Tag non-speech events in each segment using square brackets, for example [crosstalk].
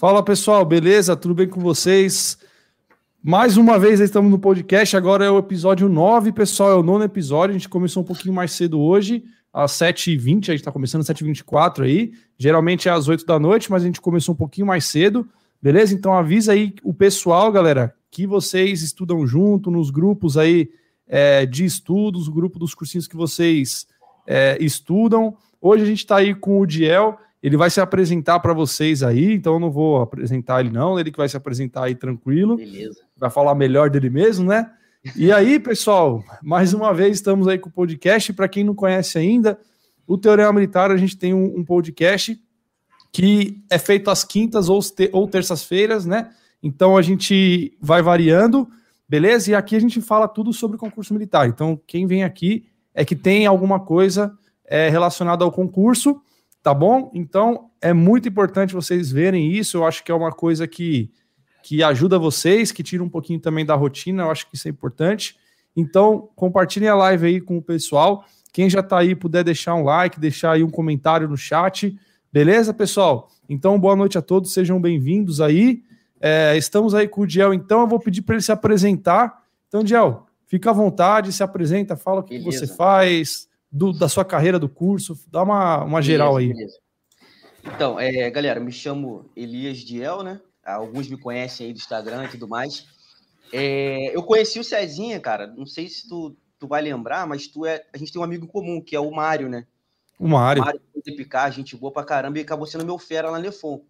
Fala pessoal, beleza? Tudo bem com vocês? Mais uma vez estamos no podcast, agora é o episódio 9, pessoal, é o nono episódio, a gente começou um pouquinho mais cedo hoje, às 7h20, a gente está começando às 7h24 aí, geralmente é às 8 da noite, mas a gente começou um pouquinho mais cedo, beleza? Então avisa aí o pessoal, galera, que vocês estudam junto nos grupos aí é, de estudos, o grupo dos cursinhos que vocês é, estudam. Hoje a gente está aí com o Diel, ele vai se apresentar para vocês aí, então eu não vou apresentar ele não, ele que vai se apresentar aí tranquilo. Beleza. Vai falar melhor dele mesmo, né? E aí, pessoal, mais uma vez estamos aí com o podcast. Para quem não conhece ainda, o Teorema Militar, a gente tem um, um podcast que é feito às quintas ou, ou terças-feiras, né? Então a gente vai variando, beleza? E aqui a gente fala tudo sobre concurso militar. Então, quem vem aqui é que tem alguma coisa é, relacionada ao concurso tá bom? Então é muito importante vocês verem isso. Eu acho que é uma coisa que, que ajuda vocês, que tira um pouquinho também da rotina. Eu acho que isso é importante. Então compartilhem a live aí com o pessoal. Quem já tá aí puder deixar um like, deixar aí um comentário no chat, beleza, pessoal? Então boa noite a todos, sejam bem-vindos aí. É, estamos aí com o Diel, então eu vou pedir para ele se apresentar. Então, Diel, fica à vontade, se apresenta, fala o que, que você faz, do, da sua carreira do curso? Dá uma, uma geral aí. Beleza. Então, é, galera, me chamo Elias Diel, né? Alguns me conhecem aí do Instagram e tudo mais. É, eu conheci o Cezinha, cara. Não sei se tu, tu vai lembrar, mas tu é. A gente tem um amigo comum, que é o Mário, né? O Mário. O Mário picar, gente boa pra caramba, e acabou sendo meu fera lá na Lefon.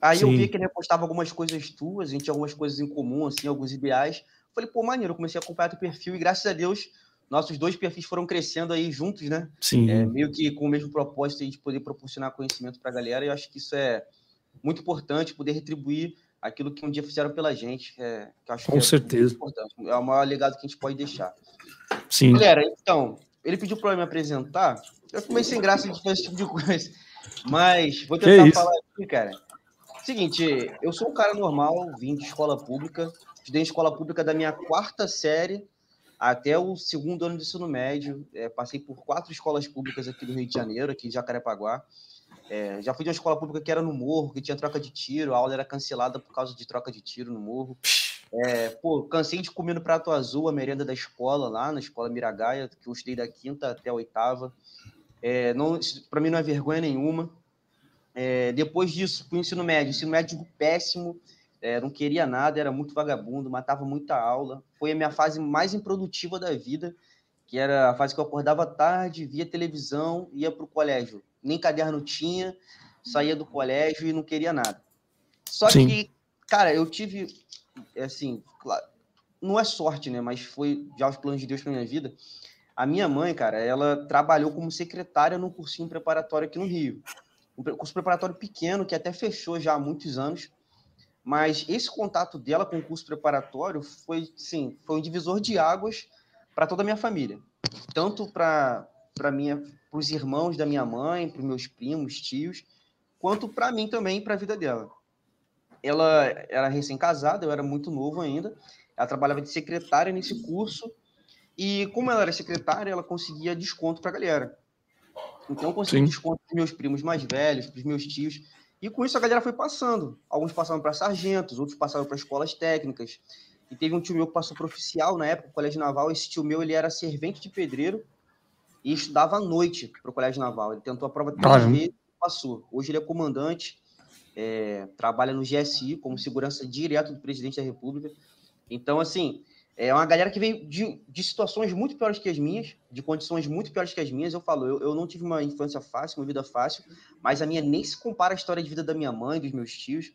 Aí Sim. eu vi que ele postava algumas coisas tuas, a gente tinha algumas coisas em comum, assim, alguns ideais. Falei, pô, maneiro, eu comecei a acompanhar teu perfil e graças a Deus nossos dois perfis foram crescendo aí juntos, né? Sim. É, meio que com o mesmo propósito de poder proporcionar conhecimento para a galera. E eu acho que isso é muito importante, poder retribuir aquilo que um dia fizeram pela gente. É, com é certeza. importante. É o maior legado que a gente pode deixar. Sim. Galera, então, ele pediu para me apresentar. Eu fiquei sem graça de fazer esse tipo de coisa. Mas vou tentar falar aqui, cara. Seguinte, eu sou um cara normal, vim de escola pública, estudei em escola pública da minha quarta série até o segundo ano de ensino médio. É, passei por quatro escolas públicas aqui do Rio de Janeiro, aqui em Jacarepaguá. É, já fui de uma escola pública que era no morro, que tinha troca de tiro, a aula era cancelada por causa de troca de tiro no morro. É, pô, cansei de comer no prato azul a merenda da escola lá, na escola Miragaia, que eu estudei da quinta até a oitava. É, não, para mim não é vergonha nenhuma. É, depois disso, fui ensino médio, ensino médio péssimo, é, não queria nada, era muito vagabundo, matava muita aula. Foi a minha fase mais improdutiva da vida, que era a fase que eu acordava tarde, via televisão, ia para o colégio. Nem caderno tinha, saía do colégio e não queria nada. Só Sim. que, cara, eu tive, assim, claro, não é sorte, né? Mas foi já os planos de Deus para minha vida. A minha mãe, cara, ela trabalhou como secretária num cursinho preparatório aqui no Rio. Um curso preparatório pequeno que até fechou já há muitos anos mas esse contato dela com o curso preparatório foi, sim, foi um divisor de águas para toda a minha família, tanto para para minha, para os irmãos da minha mãe, para os meus primos, tios, quanto para mim também, para a vida dela. Ela era recém-casada, eu era muito novo ainda. Ela trabalhava de secretária nesse curso e como ela era secretária, ela conseguia desconto para a galera. Então eu consegui Sim. desconto para meus primos mais velhos, para os meus tios. E com isso a galera foi passando. Alguns passaram para sargentos, outros passaram para escolas técnicas. E teve um tio meu que passou para oficial na época, o Colégio Naval. Esse tio meu ele era servente de pedreiro e estudava à noite para o Colégio Naval. Ele tentou a prova três vezes e passou. Hoje ele é comandante, é, trabalha no GSI como segurança direto do presidente da República. Então, assim, é uma galera que veio de, de situações muito piores que as minhas, de condições muito piores que as minhas. Eu falo, eu, eu não tive uma infância fácil, uma vida fácil, mas a minha nem se compara à história de vida da minha mãe, dos meus tios.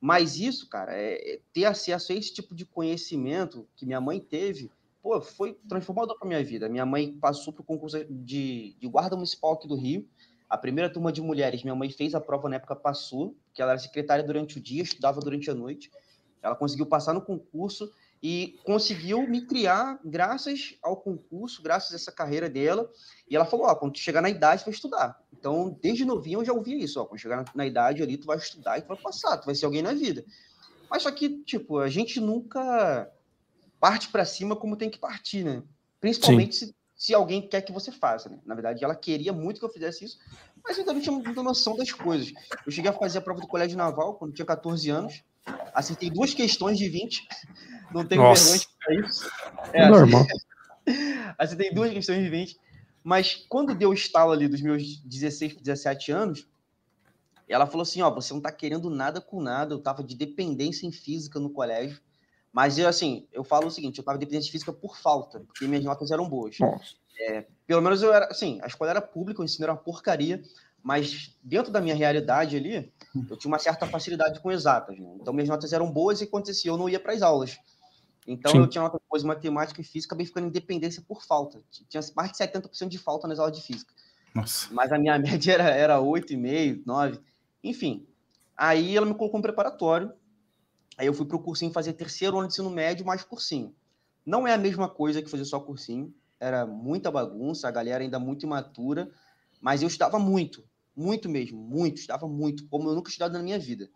Mas isso, cara, é, é ter acesso a esse tipo de conhecimento que minha mãe teve, pô, foi transformador para minha vida. Minha mãe passou para o concurso de, de guarda municipal aqui do Rio. A primeira turma de mulheres, minha mãe fez a prova na época, passou, que ela era secretária durante o dia, estudava durante a noite. Ela conseguiu passar no concurso e conseguiu me criar graças ao concurso, graças a essa carreira dela. E ela falou: Ó, quando tu chegar na idade, tu vai estudar. Então, desde novinho eu já ouvia isso: Ó, quando chegar na idade ali, tu vai estudar e tu vai passar, tu vai ser alguém na vida. Mas só que, tipo, a gente nunca parte para cima como tem que partir, né? Principalmente se, se alguém quer que você faça, né? Na verdade, ela queria muito que eu fizesse isso, mas eu ainda não tinha muita noção das coisas. Eu cheguei a fazer a prova do colégio naval quando tinha 14 anos, acertei duas questões de 20, [laughs] não tenho Nossa. vergonha para isso. É, normal. [laughs] acertei duas questões de 20, mas quando deu o estalo ali dos meus 16, 17 anos, ela falou assim, ó, você não tá querendo nada com nada, eu tava de dependência em física no colégio, mas eu, assim, eu falo o seguinte, eu tava de dependência física por falta, porque minhas notas eram boas. É, pelo menos eu era, assim, a escola era pública, o ensino era uma porcaria, mas dentro da minha realidade ali, eu tinha uma certa facilidade com exatas. Né? Então minhas notas eram boas e acontecia, eu não ia para as aulas. Então Sim. eu tinha uma coisa matemática e física, acabei ficando em dependência por falta. Tinha mais de 70% de falta nas aulas de física. Nossa. Mas a minha [laughs] média era, era 8,5, 9. Enfim. Aí ela me colocou um preparatório Aí eu fui para o cursinho fazer terceiro ano de ensino médio mais cursinho. Não é a mesma coisa que fazer só cursinho, era muita bagunça, a galera ainda muito imatura, mas eu estudava muito, muito mesmo, muito, estudava muito, como eu nunca estudado na minha vida.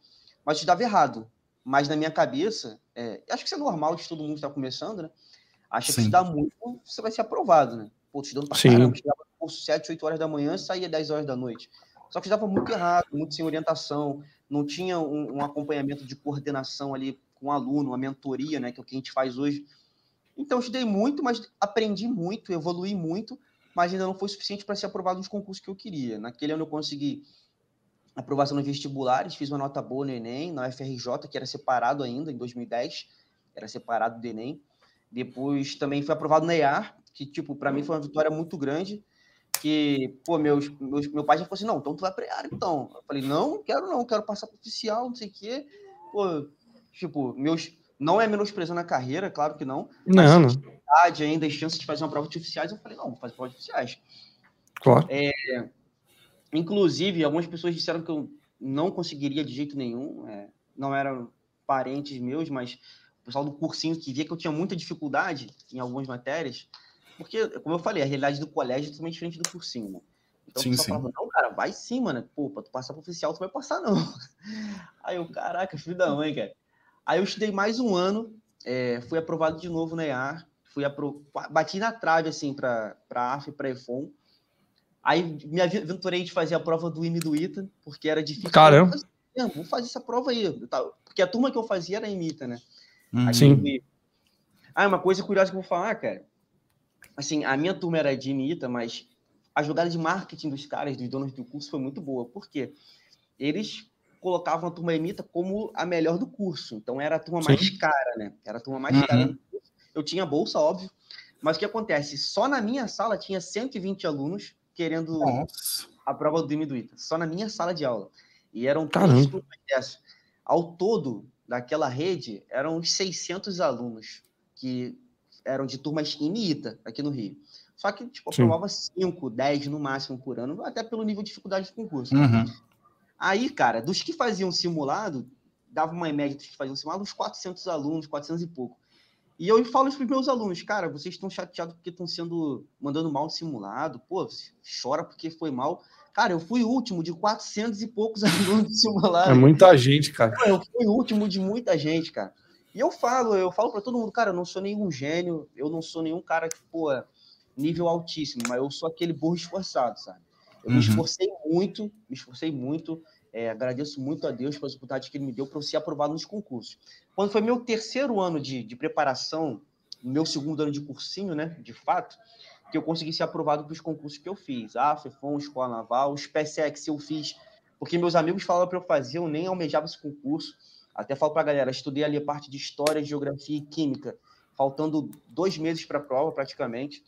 Mas estudava errado. Mas na minha cabeça, é, acho que isso é normal de todo mundo estar começando, né? Acha que estudar muito, você vai ser aprovado, né? Pô, estudando pra Sim. caramba, estudava no curso 7, 8 horas da manhã e saía 10 horas da noite. Só que estudava muito errado, muito sem orientação, não tinha um, um, acompanhamento de coordenação ali com o aluno, uma mentoria, né, que é o que a gente faz hoje. Então, estudei muito, mas aprendi muito, evolui muito, mas ainda não foi suficiente para ser aprovado nos concursos que eu queria. Naquele ano eu consegui aprovação nos vestibulares, fiz uma nota boa no Enem, na UFRJ, que era separado ainda, em 2010, era separado do Enem. Depois também fui aprovado na EAR, que, tipo, para mim foi uma vitória muito grande, que, pô, meus, meus, meu pai já falou assim, não, então tu vai pra área, então. Eu falei, não quero não, quero passar para oficial, não sei o quê. Pô, tipo, meus, não é menosprezando a carreira, claro que não. Não, não. ainda, as chances de fazer uma prova de oficiais, eu falei, não, vou fazer prova de oficiais. Claro. É, inclusive, algumas pessoas disseram que eu não conseguiria de jeito nenhum, é, não eram parentes meus, mas o pessoal do cursinho que via que eu tinha muita dificuldade em algumas matérias, porque, como eu falei, a realidade do colégio é totalmente diferente do cursinho, né? Então, sim, sim. Falava, não, cara, vai sim, mano. Pô, pra tu passar pro oficial, tu vai passar, não. [laughs] Aí eu, caraca, filho da mãe, cara. Aí eu estudei mais um ano, é, fui aprovado de novo na EAR, fui apro... bati na trave, assim, pra, pra AF e pra EFON. Aí me aventurei de fazer a prova do IME do ITA, porque era difícil. Caramba! Eu, vou fazer essa prova aí. Porque a turma que eu fazia era IMITA, né? Hum, sim. Ah, uma coisa curiosa que eu vou falar, cara assim, a minha turma era de IMITA, mas a jogada de marketing dos caras, dos donos do curso, foi muito boa. Por quê? Eles colocavam a turma IMITA como a melhor do curso. Então, era a turma Sim. mais cara, né? Era a turma mais uhum. cara do curso. Eu tinha bolsa, óbvio. Mas o que acontece? Só na minha sala tinha 120 alunos querendo Nossa. a prova do IME do ITA. Só na minha sala de aula. E eram três turmas dessas. Ao todo, daquela rede, eram uns 600 alunos que eram de turmas IMITA aqui no Rio. Só que, tipo, aprovava 5, 10 no máximo por ano, até pelo nível de dificuldade do concurso. Uhum. Aí, cara, dos que faziam simulado, dava uma média dos que faziam simulado, uns 400 alunos, 400 e pouco. E eu falo isso para os meus alunos, cara, vocês estão chateados porque estão sendo mandando mal simulado, pô, chora porque foi mal. Cara, eu fui o último de 400 e poucos [laughs] alunos de simulado. É muita gente, cara. Eu fui o último de muita gente, cara. E eu falo, eu falo para todo mundo, cara, eu não sou nenhum gênio, eu não sou nenhum cara que, pô, nível altíssimo, mas eu sou aquele burro esforçado, sabe? Eu uhum. me esforcei muito, me esforcei muito, é, agradeço muito a Deus pelas oportunidades que ele me deu para eu ser aprovado nos concursos. Quando foi meu terceiro ano de, de preparação, meu segundo ano de cursinho, né, de fato, que eu consegui ser aprovado para os concursos que eu fiz. A FEFON, Escola Naval, os PSEX eu fiz, porque meus amigos falavam para eu fazer, eu nem almejava esse concurso. Até falo para a galera, estudei ali a parte de História, Geografia e Química, faltando dois meses para a prova, praticamente.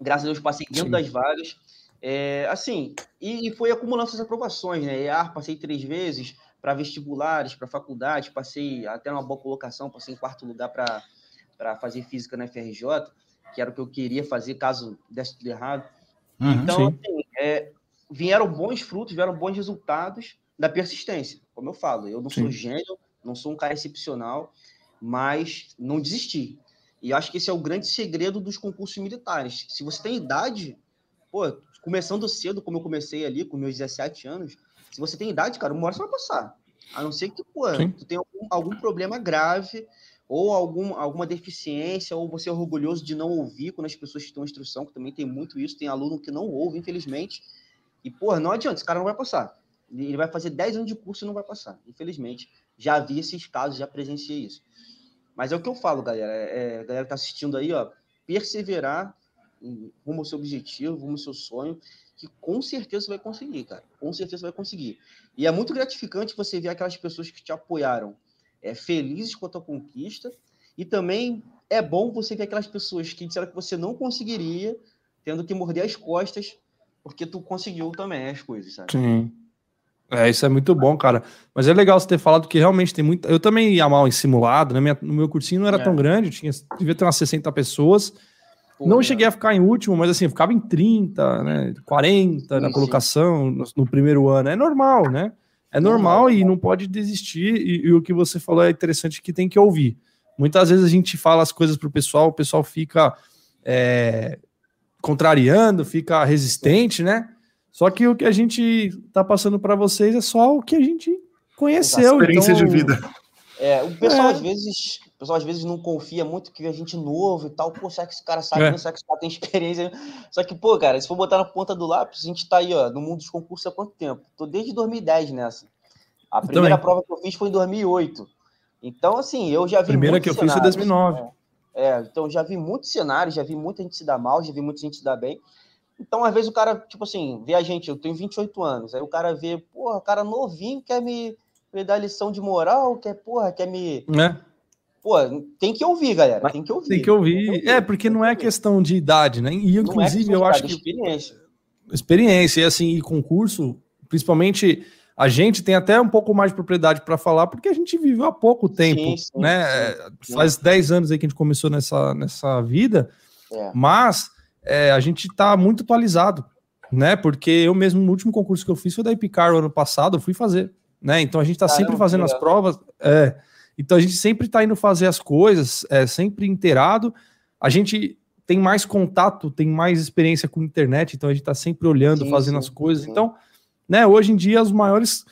Graças a Deus, passei dentro Sim. das vagas. É, assim, e, e, foi acumulando essas aprovações, né? EAR, passei três vezes, para vestibulares, para faculdade, passei até uma boa colocação, passei em quarto lugar para fazer física na FRJ, que era o que eu queria fazer caso desse tudo errado. Uhum, então, assim, é, vieram bons frutos, vieram bons resultados, da persistência. Como eu falo, eu não Sim. sou gênio, não sou um cara excepcional, mas não desisti. E acho que esse é o grande segredo dos concursos militares. Se você tem idade, pô, começando cedo, como eu comecei ali, com meus 17 anos, se você tem idade, cara, uma hora você vai passar. A não ser que, pô, Sim. tu tenha algum, algum problema grave, ou algum, alguma deficiência, ou você é orgulhoso de não ouvir quando as pessoas estão em instrução, que também tem muito isso, tem aluno que não ouve, infelizmente. E, porra, não adianta, esse cara não vai passar. Ele vai fazer 10 anos de curso e não vai passar. Infelizmente, já vi esses casos, já presenciei isso. Mas é o que eu falo, galera. É, a galera que tá assistindo aí, ó, perseverar rumo ao seu objetivo, rumo ao seu sonho, que com certeza você vai conseguir, cara. Com certeza você vai conseguir. E é muito gratificante você ver aquelas pessoas que te apoiaram é, felizes com a tua conquista. E também é bom você ver aquelas pessoas que disseram que você não conseguiria, tendo que morder as costas, porque tu conseguiu também as coisas, sabe? Sim. É, isso é muito bom, cara. Mas é legal você ter falado que realmente tem muito. Eu também ia mal em simulado, né? no meu cursinho não era é. tão grande, tinha, devia ter umas 60 pessoas. Pô, não cheguei a ficar em último, mas assim, ficava em 30, né? 40 sim, na colocação no, no, primeiro ano. É normal, né? É normal e não pode desistir. E, e, o que você falou é interessante que tem que ouvir. Muitas vezes a gente fala as coisas pro pessoal, o pessoal fica é, contrariando, fica resistente, né? Só que o que a gente tá passando para vocês é só o que a gente conheceu. A experiência então... de vida. É, o pessoal é. às vezes, pessoal às vezes não confia muito que a gente novo e tal. Pô, será que esse cara sabe? É. Será que esse cara tem experiência? Só que, pô, cara, se for botar na ponta do lápis, a gente tá aí, ó, no mundo dos concursos há quanto tempo? Tô desde 2010 nessa. A eu primeira também. prova que eu fiz foi em 2008. Então, assim, eu já vi. A primeira que eu cenários, fiz foi em 2009. É, é, então já vi muitos cenários, já vi muita gente se dar mal, já vi muita gente se dar bem. Então, às vezes, o cara, tipo assim, vê a gente, eu tenho 28 anos, aí o cara vê, porra, o cara novinho quer me, me dar lição de moral, quer, porra, quer me. Né? Pô, tem que ouvir, galera. Tem que ouvir. Tem que ouvir. Tem que ouvir. É, porque não é questão de idade, né? E, é inclusive, é eu acho que. Experiência. Experiência, e assim, e concurso, principalmente. A gente tem até um pouco mais de propriedade para falar, porque a gente viveu há pouco tempo, sim, sim, né? Sim, Faz 10 anos aí que a gente começou nessa, nessa vida, é. mas é, a gente está muito atualizado, né? Porque eu mesmo, no último concurso que eu fiz foi da Epicar ano passado, eu fui fazer, né? Então a gente está sempre fazendo as provas, é, então a gente sempre está indo fazer as coisas, é, sempre inteirado. A gente tem mais contato, tem mais experiência com a internet, então a gente está sempre olhando, sim, fazendo sim, as coisas. Sim. Então, né, hoje em dia, os maiores,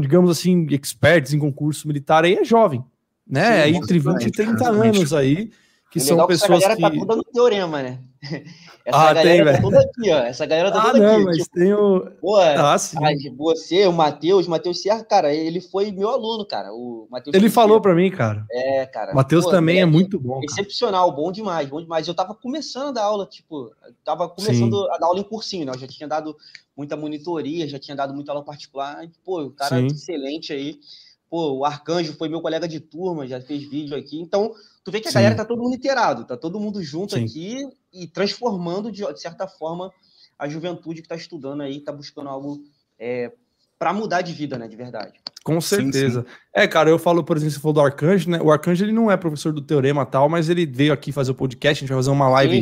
digamos assim, experts em concurso militar aí é jovem, né? É entre 20 e 30 anos aí, que são pessoas que... Tá toda no teorema, né? [laughs] Essa ah, galera tem, tá toda aqui, ó. Essa galera tá ah, toda não, aqui. Mas tipo, tem o... Pô, ah, sim. você, o Matheus, Matheus Serra, cara, ele foi meu aluno, cara. O Mateus ele falou para mim, cara. É, cara. Matheus também é, é muito bom. Excepcional, cara. bom demais, bom demais. Eu tava começando a dar aula, tipo, tava começando sim. a dar aula em cursinho, né? Eu já tinha dado muita monitoria, já tinha dado muita aula particular. Pô, o cara sim. excelente aí. Pô, o Arcanjo foi meu colega de turma, já fez vídeo aqui. Então, tu vê que a Sim. galera tá todo mundo inteirado, tá todo mundo junto Sim. aqui e transformando, de, de, certa forma, a juventude que tá estudando aí, tá buscando algo é, para mudar de vida, né, de verdade. Com certeza. Sim, é, cara, eu falo, por exemplo, você falou do Arcanjo, né? O Arcanjo, ele não é professor do Teorema tal, mas ele veio aqui fazer o podcast, a gente vai fazer uma live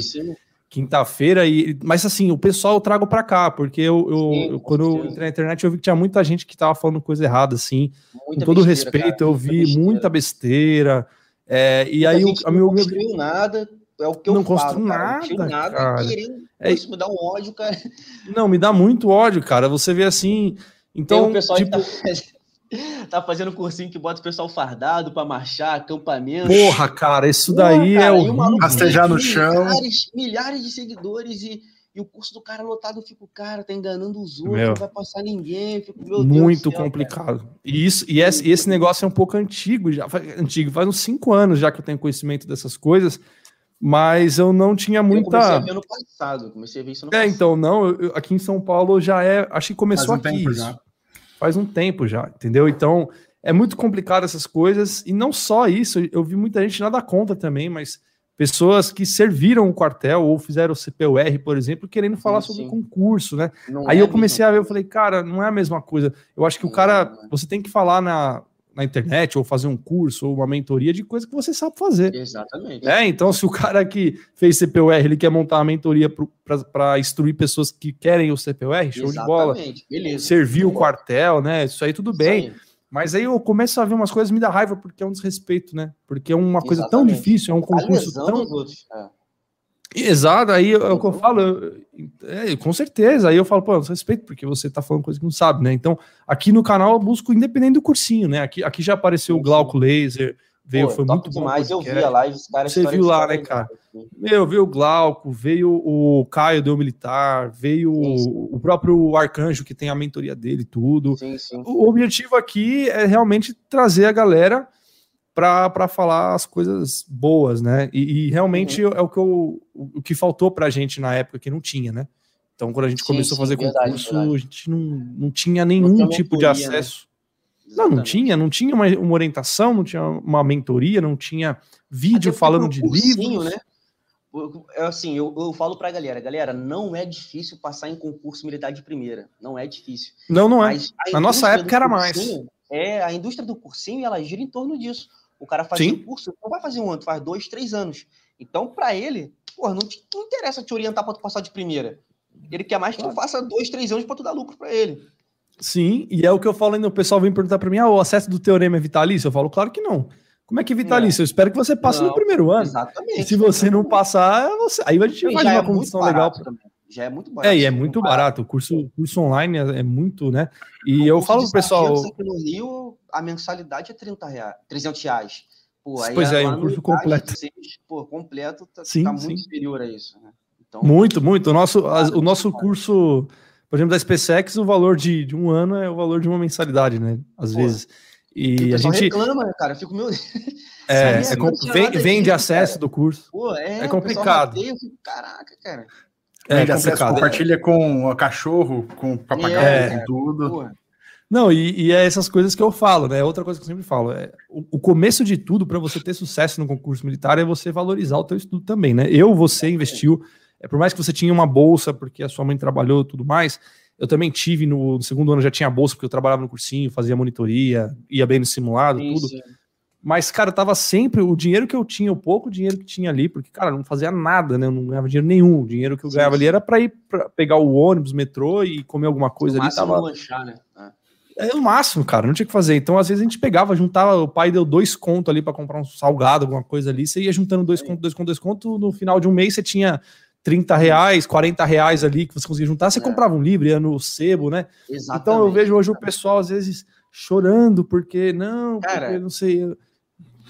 quinta-feira e mas assim o pessoal eu trago para cá porque eu, eu, Sim, eu quando eu entrei na internet eu vi que tinha muita gente que tava falando coisa errada assim muita com todo respeito cara, eu vi besteira. muita besteira é, e aí o a não construiu nada é o que eu não construiu nada, não nada cara. Querendo, é, isso me dá um ódio cara não me dá muito ódio cara você vê assim então Tem um pessoal tipo... que tá tá fazendo cursinho que bota o pessoal fardado para marchar, acampamento. Porra, cara, isso daí Porra, cara, é o rastejar no chão. Milhares, milhares de seguidores e, e, o curso do cara lotado, fica o cara tá enganando os outros, meu, não vai passar ninguém. Fico, muito céu, complicado. Cara. E isso e esse, e esse negócio é um pouco antigo já, antigo, faz uns cinco anos já que eu tenho conhecimento dessas coisas. Mas eu não tinha muita. Eu comecei a ver no passado, comecei a ver isso no é, passado. então, não, eu, aqui em São Paulo já é. Acho que começou um aqui. Isso. Já faz um tempo já, entendeu? Então é muito complicado essas coisas, e não só isso, eu vi muita gente nada contra também, mas pessoas que serviram o quartel ou fizeram o CPUR, por exemplo, querendo falar sim, sobre sim. concurso, né? Não Aí é eu comecei a ver, eu falei, cara, não é a mesma coisa. Eu acho que não, o cara, é. você tem que falar na, na internet ou fazer um curso ou uma mentoria de coisa que você sabe fazer. Exatamente. É, então se o cara que fez CPUR, ele quer montar uma mentoria para instruir pessoas que querem o CPUR, show Exatamente. de bola. Beleza. Servir o quartel, né? Isso aí tudo bem. Aí. Mas aí eu começo a ver umas coisas me dá raiva porque é um desrespeito, né? Porque é uma coisa Exatamente. tão difícil, é um concurso tão é. Exato, aí é o que eu falo, é, com certeza. Aí eu falo, pô, respeito, porque você tá falando coisa que não sabe, né? Então, aqui no canal eu busco independente do cursinho, né? Aqui, aqui já apareceu o Glauco Laser, Veio, Pô, foi muito bom. Mas eu vi a live, os caras. Você viu lá, né, cara? Assim. Meu, veio o Glauco, veio o Caio do Militar, veio sim, sim. o próprio Arcanjo, que tem a mentoria dele, tudo. Sim, sim. O objetivo aqui é realmente trazer a galera para falar as coisas boas, né? E, e realmente uhum. é o que, eu, o que faltou para a gente na época que não tinha, né? Então, quando a gente sim, começou a fazer verdade, concurso, verdade. a gente não, não tinha nenhum não tipo de né? acesso. Né? Não, não tinha, não tinha uma, uma, orientação, não tinha uma mentoria, não tinha vídeo falando de livros. Né? Assim, eu, eu falo pra galera, galera, não é difícil passar em concurso militar de primeira. Não é difícil. Não, não é. Na nossa época era mais. É, a indústria do cursinho, ela gira em torno disso. O cara faz um curso, não vai fazer um ano, faz dois, três anos. Então, para ele, porra, não, te, não interessa te orientar para tu passar de primeira. Ele quer mais que tu faça dois, três anos para tu dar lucro para ele. Sim, e é o que eu falo ainda. O pessoal vem perguntar para mim: ah, o acesso do teorema é vitalício? Eu falo, claro que não. Como é que é vitalício? É. Eu espero que você passe não, no primeiro ano. Exatamente. E se você não passar, você... aí a gente faz uma é condição legal. Já é muito barato. É, e é muito barato. barato. O curso, curso online é, é muito, né? E o eu falo pro pessoal. Aqui no Rio, a mensalidade é 30 reais, 300 reais. Pô, pois é, é um curso completo. Vocês, pô, completo tá, sim, tá muito sim. superior a isso. Né? Então, muito, muito. O nosso, a, o nosso curso, por exemplo, da SpaceX, o valor de, de um ano é o valor de uma mensalidade, né? Às pô, vezes. E, a gente reclama, né, cara. Eu fico meu. É, é com... vem, vem de acesso cara. do curso. Pô, é, é complicado. Rateia, fico, caraca, cara. É, é complicado. Compartilha com o cachorro, com o papagaio, é, com tudo. Pô. Não, e, e, é essas coisas que eu falo, né? Outra coisa que eu sempre falo é o, o começo de tudo para você ter sucesso no concurso militar é você valorizar o teu estudo também, né? Eu, você investiu, é por mais que você tinha uma bolsa porque a sua mãe trabalhou, tudo mais. Eu também tive no, no segundo ano já tinha bolsa porque eu trabalhava no cursinho, fazia monitoria, ia bem no simulado, sim, tudo. Mas, cara, tava sempre o dinheiro que eu tinha, o pouco dinheiro que tinha ali, porque, cara, não fazia nada, né? Eu não ganhava dinheiro nenhum. O dinheiro que eu ganhava ali era para ir pra pegar o ônibus, metrô e comer alguma coisa no ali. Tava... Lanchar, né? É. É o máximo, cara, não tinha que fazer. Então, às vezes, a gente pegava, juntava, o pai deu dois contos ali para comprar um salgado, alguma coisa ali, você ia juntando dois contos, dois contos, dois contos, no final de um mês você tinha 30 reais, 40 reais ali que você conseguia juntar, você é. comprava um livro, ia no sebo, né? Exatamente. Então eu vejo hoje o pessoal, às vezes, chorando, porque não, cara, porque não sei.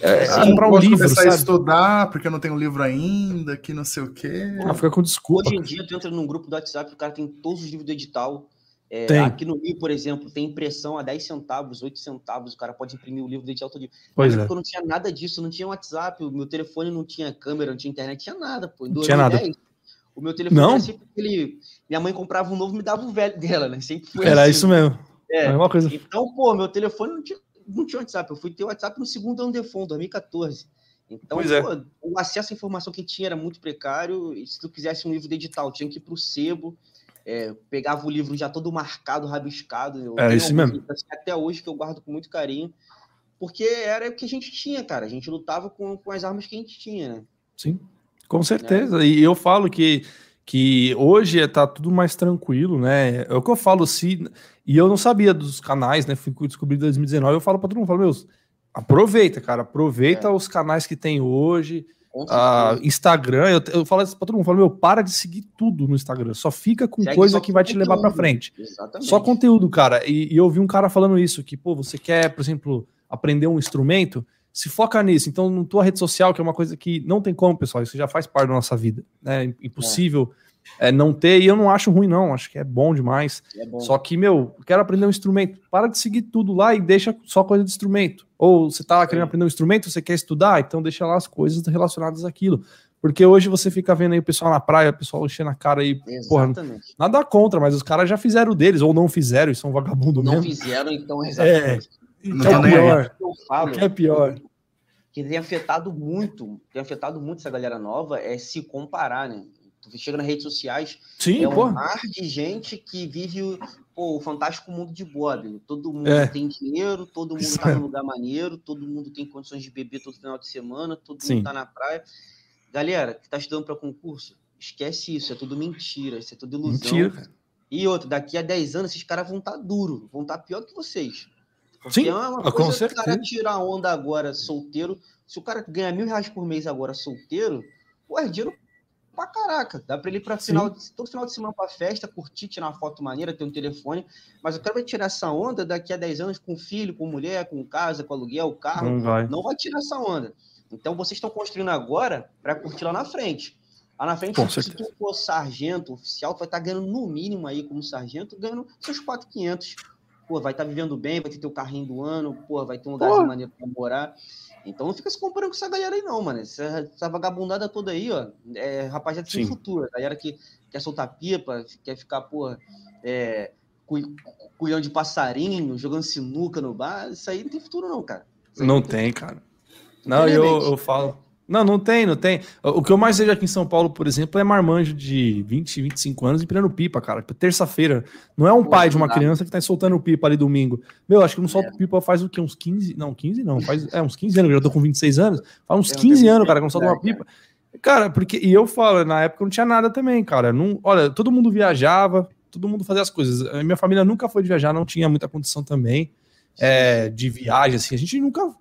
É, é, comprar um livro, começar sabe? a estudar porque eu não tenho livro ainda, que não sei o quê. Ah, fica com desculpa. Hoje em dia, tu entra num grupo do WhatsApp, o cara tem todos os livros do edital, é, aqui no Rio, por exemplo, tem impressão a 10 centavos, 8 centavos, o cara pode imprimir o livro de todo dia. Pois é. Eu não tinha nada disso, não tinha WhatsApp, o meu telefone não tinha câmera, não tinha internet, tinha nada, pô. Em 2010, tinha nada. O meu telefone não? era sempre aquele. Minha mãe comprava um novo me dava o velho dela, né? Sempre foi Era assim. isso mesmo. É. é uma coisa. Então, pô, meu telefone não tinha, não tinha WhatsApp. Eu fui ter WhatsApp no segundo ano de fundo, 2014. Então, é. pô, o acesso à informação que tinha era muito precário. E se tu quisesse um livro de edital, tinha que ir para o sebo é, pegava o livro já todo marcado, rabiscado. Eu é isso mesmo. Até hoje que eu guardo com muito carinho, porque era o que a gente tinha, cara. A gente lutava com, com as armas que a gente tinha, né? Sim, com certeza. E eu falo que, que hoje tá tudo mais tranquilo, né? É o que eu falo, se. E eu não sabia dos canais, né? Fui descobrir em 2019. Eu falo para todo mundo, falo, meus, aproveita, cara, aproveita é. os canais que tem hoje Uh, Instagram, eu, eu falo isso pra todo mundo, falo, meu, para de seguir tudo no Instagram, só fica com Segue coisa que vai te levar para frente. Exatamente. Só conteúdo, cara. E, e, eu vi um cara falando isso, que, pô, você quer, por exemplo, aprender um instrumento, se foca nisso. Então, na tua rede social, que é uma coisa que não tem como, pessoal, isso já faz parte da nossa vida. Né? É impossível é. É, não ter, e eu não acho ruim, não, acho que é bom demais. É bom. Só que, meu, quero aprender um instrumento, para de seguir tudo lá e deixa só coisa de instrumento. Ou você está querendo aprender um instrumento, você quer estudar, então deixa lá as coisas relacionadas àquilo. Porque hoje você fica vendo aí o pessoal na praia, o pessoal enchendo a cara aí. Porra, nada contra, mas os caras já fizeram deles, ou não fizeram, e são vagabundos mesmo. Não fizeram, então, exatamente. É, então, é pior. Que, eu falo, que é pior. Que tem afetado muito, tem afetado muito essa galera nova, é se comparar, né? Tu chega nas redes sociais, Sim, é um mar de gente que vive pô, o fantástico mundo de Bob. Todo mundo é. tem dinheiro, todo mundo está num lugar maneiro, todo mundo tem condições de beber todo final de semana, todo Sim. mundo está na praia. Galera, que está estudando para concurso, esquece isso, é tudo mentira, isso é tudo ilusão. Mentira, E outro, daqui a 10 anos, esses caras vão estar tá duro, vão estar tá pior que vocês. Sim, é uma ah, coisa o cara tirar onda agora solteiro. Se o cara ganha mil reais por mês agora solteiro, pô, é dinheiro pra caraca. Dá pra ele ir pra final, todo final de semana pra festa, curtir, tirar uma foto maneira, ter um telefone. Mas eu quero tirar essa onda daqui a 10 anos com filho, com mulher, com casa, com aluguel, carro. Não vai, não vai tirar essa onda. Então vocês estão construindo agora para curtir lá na frente. Lá na frente, se certeza. tu for sargento oficial, tu vai estar tá ganhando no mínimo aí como sargento, ganhando seus 4,500. Pô, vai estar tá vivendo bem, vai ter teu carrinho do ano, pô, vai ter um lugar maneiro para morar. Então não fica se comparando com essa galera aí, não, mano. Essa, essa vagabundada toda aí, ó, é rapaziada sem futuro. A galera que quer soltar pipa, quer ficar, porra, é, cuidando de passarinho, jogando sinuca no bar, isso aí não tem futuro, não, cara. Não, não tem, cara. Não, eu, eu falo. Não, não tem, não tem. O que eu mais vejo aqui em São Paulo, por exemplo, é marmanjo de 20, 25 anos empinando pipa, cara. Terça-feira. Não é um Pô, pai de uma criança que tá soltando pipa ali domingo. Meu, acho que não solta é. pipa faz o quê? Uns 15? Não, 15 não. Faz, é, uns 15 anos. Eu já tô com 26 anos. Faz uns 15 anos, cara, que não solta uma pipa. Cara, porque. E eu falo, na época não tinha nada também, cara. Não, olha, todo mundo viajava, todo mundo fazia as coisas. A minha família nunca foi de viajar, não tinha muita condição também é, de viagem, assim. A gente nunca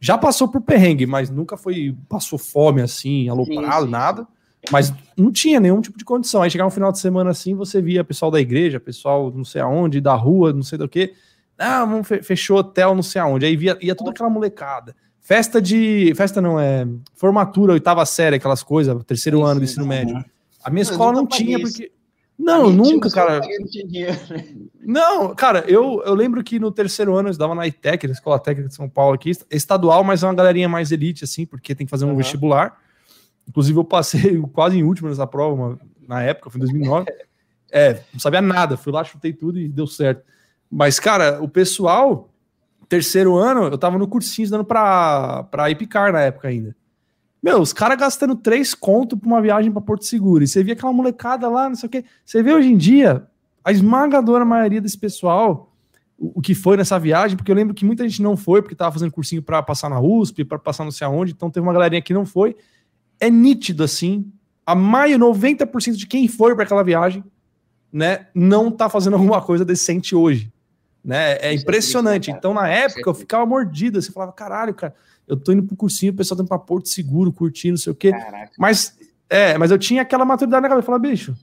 já passou por perrengue, mas nunca foi, passou fome assim, aloprado, nada. Mas não tinha nenhum tipo de condição. Aí chegava um final de semana assim, você via pessoal da igreja, pessoal não sei aonde, da rua, não sei do que. Ah, fechou hotel, não sei aonde. Aí via, ia toda aquela molecada. Festa de. Festa não, é. Formatura, oitava série, aquelas coisas, terceiro sim, ano do ensino médio. A minha escola não tinha, porque. Não, nunca, cara. [laughs] Não, cara, eu, eu lembro que no terceiro ano eu estava na ITEC, na Escola Técnica de São Paulo aqui, estadual, mas é uma galerinha mais elite, assim, porque tem que fazer um uhum. vestibular. Inclusive, eu passei [laughs] quase em último nessa prova, uma, na época, foi em 2009. [laughs] é, não sabia nada, fui lá, chutei tudo e deu certo. Mas, cara, o pessoal, terceiro ano, eu tava no cursinho estudando pra, pra Ipicar na época ainda. Meu, os caras gastando três conto pra uma viagem para Porto Seguro. E você via aquela molecada lá, não sei o quê. Você vê hoje em dia, a esmagadora maioria desse pessoal, o, que foi nessa viagem, porque eu lembro que muita gente não foi, porque tava fazendo cursinho para passar na USP, para passar não sei aonde, então teve uma galerinha que não foi. É nítido, assim, a maio, 90% de quem foi para aquela viagem, né, não tá fazendo [laughs] alguma coisa decente hoje. Né? É, é impressionante. Então, na época, eu ficava mordido. Você falava, caralho, cara eu tô indo pro cursinho, o pessoal tá indo pra Porto Seguro, curtindo, não sei o quê. Caraca. Mas, é, mas eu tinha aquela maturidade na cabeça. Falar, bicho,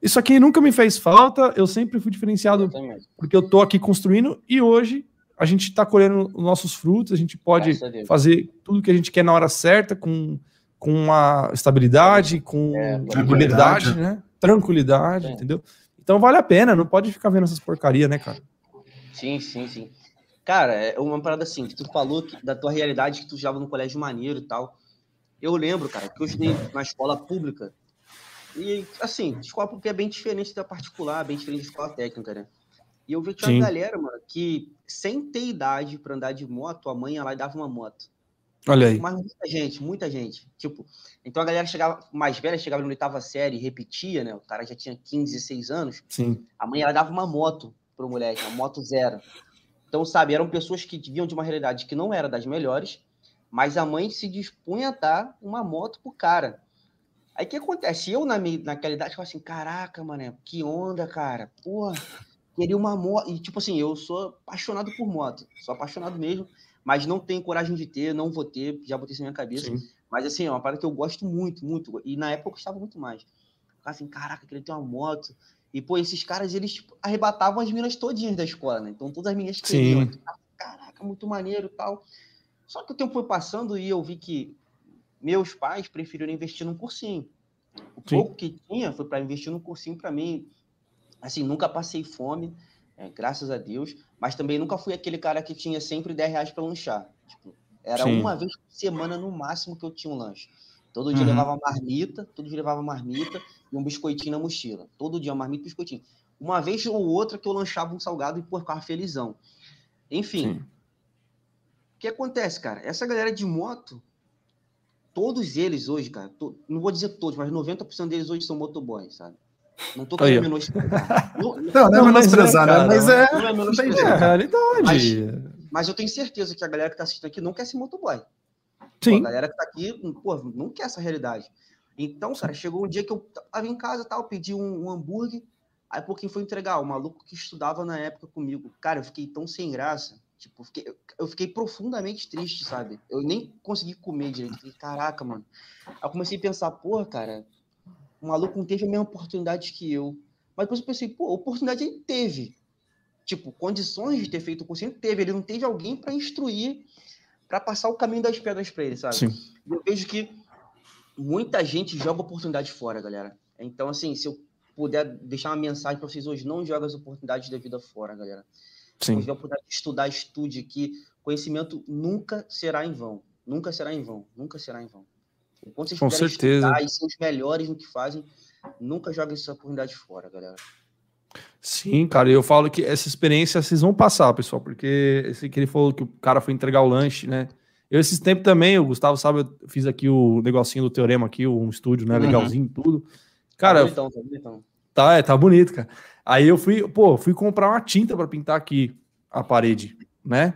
isso aqui nunca me fez falta, eu sempre fui diferenciado porque eu tô aqui construindo e hoje a gente tá colhendo os nossos frutos, a gente pode fazer tudo que a gente quer na hora certa, com, com uma estabilidade, com é, tranquilidade, né? Tranquilidade, é. entendeu? Então vale a pena, não pode ficar vendo essas porcarias, né, cara? Sim, sim, sim. Cara, é uma parada assim, que tu falou que, da tua realidade que tu estava no colégio maneiro e tal. Eu lembro, cara, que eu estudei na escola pública. E, assim, escola pública é bem diferente da particular, bem diferente da escola técnica, né? E eu vi que tinha uma galera, mano, que sem ter idade para andar de moto, a mãe ia lá e dava uma moto. Olha aí. Mas muita gente, muita gente. Tipo, então a galera chegava, mais velha, chegava na oitava série e repetia, né? O cara já tinha 15, 16 anos. Sim. A mãe ela dava uma moto pro moleque, uma moto zero. Então, sabe, eram pessoas que vinham de uma realidade que não era das melhores, mas a mãe se dispunha a dar uma moto pro cara. Aí o que acontece? Eu, na minha, naquela idade, falava assim: caraca, mané, que onda, cara. Porra, queria uma moto. E, tipo assim, eu sou apaixonado por moto, sou apaixonado mesmo, mas não tenho coragem de ter, não vou ter, já botei isso na minha cabeça. Sim. Mas, assim, é uma parada que eu gosto muito, muito. E na época eu gostava muito mais. Ficava assim: caraca, queria ter uma moto. E, pô, esses caras, eles tipo, arrebatavam as minas todinhas da escola, né? Então, todas as meninas queriam. Caraca, muito maneiro e tal. Só que o tempo foi passando e eu vi que meus pais preferiram investir num cursinho. O Sim. pouco que tinha foi para investir num cursinho para mim. Assim, nunca passei fome, é, graças a Deus, mas também nunca fui aquele cara que tinha sempre 10 reais para lanchar. Tipo, era Sim. uma vez por semana no máximo que eu tinha um lanche. Todo dia uhum. levava marmita, todo dia levava marmita e um biscoitinho na mochila. Todo dia uma marmita e um biscoitinho. Uma vez ou outra que eu lanchava um salgado e ficava felizão. Enfim. Sim. O que acontece, cara? Essa galera de moto, todos eles hoje, cara, to, não vou dizer todos, mas 90% deles hoje são motoboys, sabe? Não tô querendo menosprezar. [laughs] Não, não, não é menosprezar, né? Mas é. Não é menosprezar. É realidade. Mas, mas eu tenho certeza que a galera que tá assistindo aqui não quer ser motoboy. Sim. Pô, a galera que tá aqui, pô, não quer essa realidade. Então, cara, chegou um dia que eu tava em casa, tal, pedi um, um hambúrguer, aí por quem foi entregar? O maluco que estudava na época comigo. Cara, eu fiquei tão sem graça. Tipo, eu fiquei, eu fiquei profundamente triste, sabe? Eu nem consegui comer direito. Fiquei, caraca, mano. Aí eu comecei a pensar, porra, cara, o maluco não teve a mesma oportunidade que eu. Mas depois eu pensei, pô, oportunidade ele teve. Tipo, condições de ter feito o curso ele teve. Ele não teve alguém para instruir, para passar o caminho das pedras para ele, sabe? Sim. Eu vejo que muita gente joga oportunidade fora, galera. Então, assim, se eu puder deixar uma mensagem para vocês hoje, não joga as oportunidades da vida fora, galera. Sim. Se de estudar, estude, que conhecimento nunca será em vão. Nunca será em vão. Nunca será em vão. Enquanto vocês Com certeza. e ser os melhores no que fazem, nunca joguem essa oportunidade fora, galera. Sim, cara, eu falo que essa experiência vocês vão passar, pessoal, porque esse que ele falou que o cara foi entregar o lanche, né? Eu, esses tempos também, o Gustavo sabe, eu fiz aqui o negocinho do teorema aqui, um estúdio, né? Uhum. Legalzinho, tudo. Cara, tá bonitão, tá bonitão. Tá, é, tá bonito, cara. Aí eu fui, pô, fui comprar uma tinta para pintar aqui a parede, né?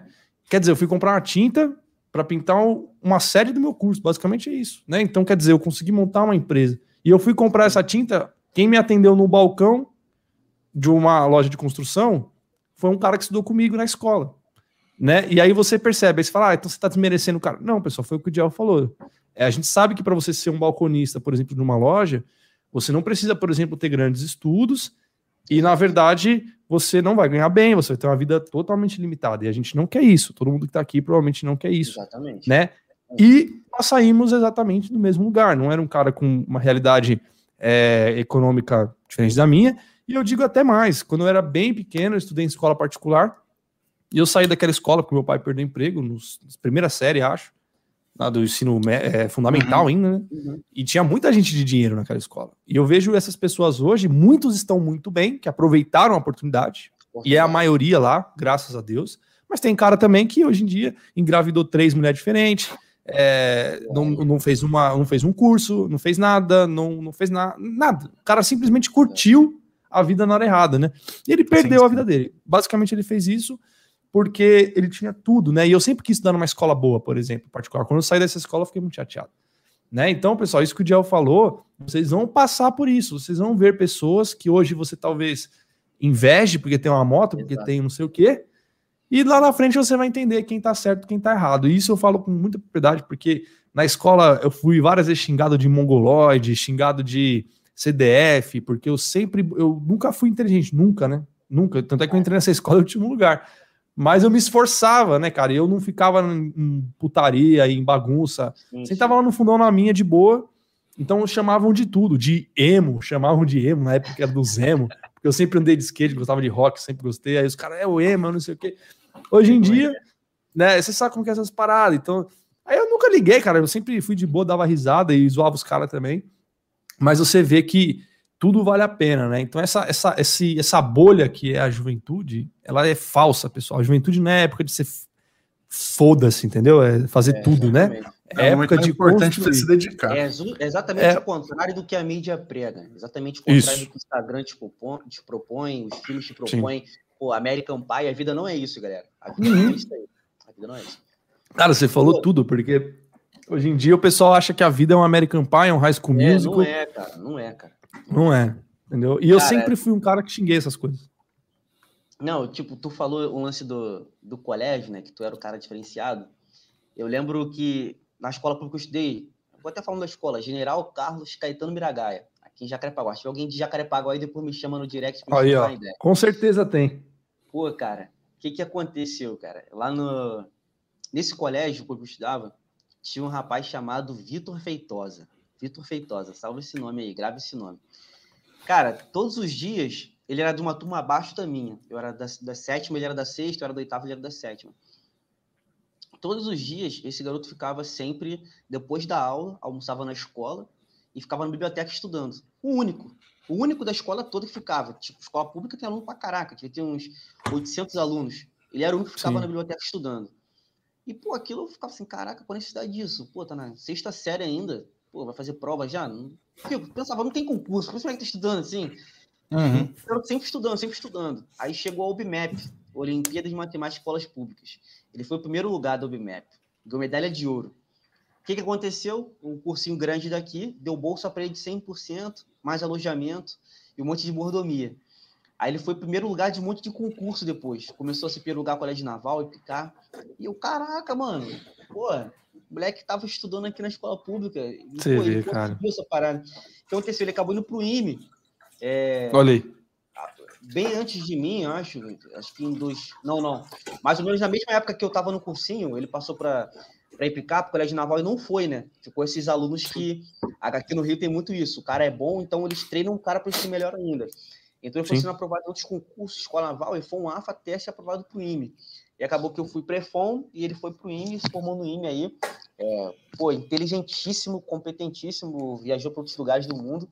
Quer dizer, eu fui comprar uma tinta para pintar uma série do meu curso, basicamente é isso, né? Então, quer dizer, eu consegui montar uma empresa. E eu fui comprar essa tinta, quem me atendeu no balcão de uma loja de construção foi um cara que estudou comigo na escola, né? E aí você percebe, aí você fala, ah, então você está desmerecendo o cara. Não, pessoal, foi o que o Diel falou. É, a gente sabe que para você ser um balconista, por exemplo, de uma loja, você não precisa, por exemplo, ter grandes estudos e, na verdade, você não vai ganhar bem, você vai ter uma vida totalmente limitada. E a gente não quer isso. Todo mundo que está aqui provavelmente não quer isso. Exatamente. Né? E nós saímos exatamente do mesmo lugar. Não era um cara com uma realidade é, econômica diferente da minha. E eu digo até mais. Quando eu era bem pequeno, eu estudei em escola particular. E eu saí daquela escola porque meu pai perdeu emprego, nos, na primeira série, acho lá do ensino é, fundamental uhum. ainda, né? Uhum. E tinha muita gente de dinheiro naquela escola. E eu vejo essas pessoas hoje, muitos estão muito bem, que aproveitaram a oportunidade, e é a maioria lá, graças a Deus. Mas tem cara também que hoje em dia engravidou três mulheres diferentes, é, não, não, fez uma, não fez um curso, não fez nada, não, não fez na, nada. O cara simplesmente curtiu a vida na hora errada, né? E ele perdeu a vida dele. Basicamente, ele fez isso porque ele tinha tudo, né? E eu sempre quis estudar numa escola boa, por exemplo, particular. Quando eu saí dessa escola, eu fiquei muito chateado. Né? Então, pessoal, isso que o Diel falou, vocês vão passar por isso. Vocês vão ver pessoas que hoje você talvez inveje porque tem uma moto, porque Exato. tem não sei o quê. E lá na frente você vai entender quem tá certo quem tá errado. E isso eu falo com muita propriedade, porque na escola eu fui várias vezes xingado de mongoloide, xingado de CDF, porque eu sempre, eu nunca fui inteligente, nunca, né? Nunca. Tanto é que eu entrei nessa escola em último lugar. Mas eu me esforçava, né, cara? Eu não ficava em putaria, em bagunça. Sim, Sentava lá no fundão na minha, de boa. Então chamavam de tudo, de emo, chamavam de emo, na época era do Zemo, porque eu sempre andei de skate, gostava de rock, sempre gostei. Aí os caras, é o emo, não sei o quê. Hoje em dia, né, você sabe como que é essas paradas. Então, aí eu nunca liguei, cara. Eu sempre fui de boa, dava risada e zoava os caras também. Mas você vê que tudo vale a pena, né? Então essa, essa, esse, essa bolha que é a juventude, ela é falsa, pessoal. A juventude não é época de ser foda-se, entendeu? É fazer é, tudo, né? exatamente. né? É, é época de importante para se dedicar. É exatamente é. o contrário do que a mídia prega. Exatamente o contrário isso. do que o Instagram te propõe, te propõe os filmes te propõem. Sim. Pô, American Pie, a vida não é isso, galera. A vida uhum. não é isso aí. A vida não é isso. Cara, você falou Pô. tudo, porque hoje em dia o pessoal acha que a vida é um American Pie, um High School é, Musical. Não é, cara, não é, cara. Não é, entendeu? E cara, eu sempre fui um cara que xinguei essas coisas. Não, tipo, tu falou o lance do, do colégio, né? Que tu era o cara diferenciado. Eu lembro que na escola pública eu estudei, vou até falando da escola, General Carlos Caetano Miragaia, aqui em Jacarepaguá. Se alguém de Jacarepaguá aí, depois me chama no direct pra aí, ó, ideia. Com certeza tem. Pô, cara, o que que aconteceu, cara? Lá no... Nesse colégio que eu estudava, tinha um rapaz chamado Vitor Feitosa. Vitor Feitosa, salva esse nome aí, grave esse nome. Cara, todos os dias ele era de uma turma abaixo da minha. Eu era da, da sétima, ele era da sexta, eu era da oitava, ele era da sétima. Todos os dias esse garoto ficava sempre, depois da aula, almoçava na escola e ficava na biblioteca estudando. O único. O único da escola toda que ficava. Tipo, escola pública tem aluno pra caraca, que tem uns 800 alunos. Ele era o único que ficava Sim. na biblioteca estudando. E, pô, aquilo eu ficava assim, caraca, qual a necessidade disso? Pô, tá na sexta série ainda pô, vai fazer prova já? Eu pensava, não tem concurso, por isso é que tá estudando assim. Uhum. Eu sempre estudando, sempre estudando. Aí chegou a UBMAP, Olimpíada de Matemática Escolas Públicas. Ele foi o primeiro lugar da UBMAP, ganhou medalha de ouro. O que, que aconteceu? Um cursinho grande daqui deu bolsa para ele de 100%, mais alojamento e um monte de mordomia. Aí ele foi primeiro lugar de um monte de concurso depois. Começou a ser primeiro lugar colégio naval e picar. E eu, caraca, mano, pô, O moleque tava estudando aqui na escola pública. Você pô, vê, cara. Essa parada. O que aconteceu? Ele acabou indo pro IME. É... Olha aí. Bem antes de mim, acho. Acho que em dois. Não, não. Mais ou menos na mesma época que eu tava no cursinho, ele passou para para ir picar pro colégio naval e não foi, né? Ficou esses alunos que aqui no Rio tem muito isso. O cara é bom, então eles treinam o cara para ser melhor ainda. Então ele foi sendo aprovado em outros concursos, escola naval, e foi um AFA ser aprovado para o IME. E acabou que eu fui pré-FOM e ele foi para o IME, se formou no IME aí. É, pô, inteligentíssimo, competentíssimo, viajou para outros lugares do mundo.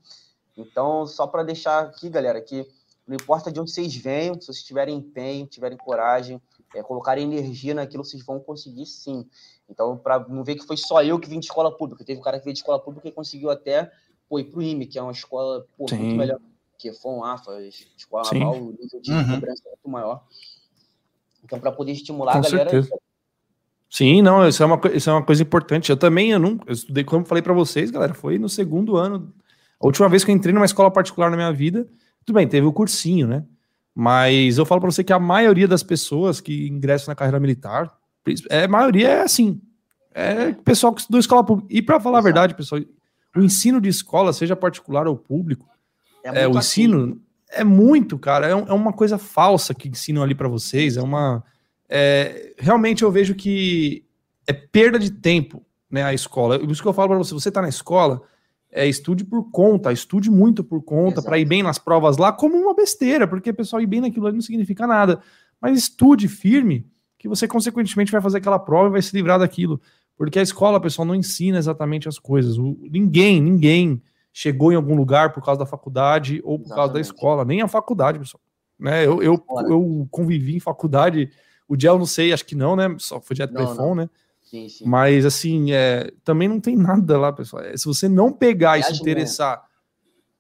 Então, só para deixar aqui, galera, que não importa de onde vocês venham, se vocês tiverem empenho, tiverem coragem, é, colocarem energia naquilo, vocês vão conseguir sim. Então, para não ver que foi só eu que vim de escola pública, teve um cara que veio de escola pública e conseguiu até pô, ir para o IME, que é uma escola pô, muito melhor que FOM, AFA, escola naval, o nível de uhum. cobrança é muito maior. Então, para poder estimular Com a galera. Certeza. Sim, não, isso é, uma, isso é uma coisa importante. Eu também, eu não, eu estudei, como falei para vocês, galera, foi no segundo ano. A última vez que eu entrei numa escola particular na minha vida, tudo bem, teve o cursinho, né? Mas eu falo para você que a maioria das pessoas que ingressam na carreira militar, é, a maioria é assim. É pessoal que estudou escola pública. E para falar Exato. a verdade, pessoal, o ensino de escola, seja particular ou público, é, é o ensino assim. É muito, cara. É, é, uma coisa falsa que ensinam ali para vocês. É uma. É, realmente eu vejo que é perda de tempo, né? A escola. Por isso que eu falo para você: você tá na escola, é, estude por conta, estude muito por conta, para ir bem nas provas lá, como uma besteira, porque o pessoal ir bem naquilo ali não significa nada. Mas estude firme, que você consequentemente vai fazer aquela prova e vai se livrar daquilo. Porque a escola, pessoal, não ensina exatamente as coisas. O, ninguém, ninguém chegou em algum lugar por causa da faculdade ou por Exatamente. causa da escola, nem a faculdade, pessoal. Né? Eu, eu, eu convivi em faculdade, o Gel não sei, acho que não, né? Só foi direto telefone, né? Sim, sim. Mas assim, é, também não tem nada lá, pessoal. É, se você não pegar e se interessar,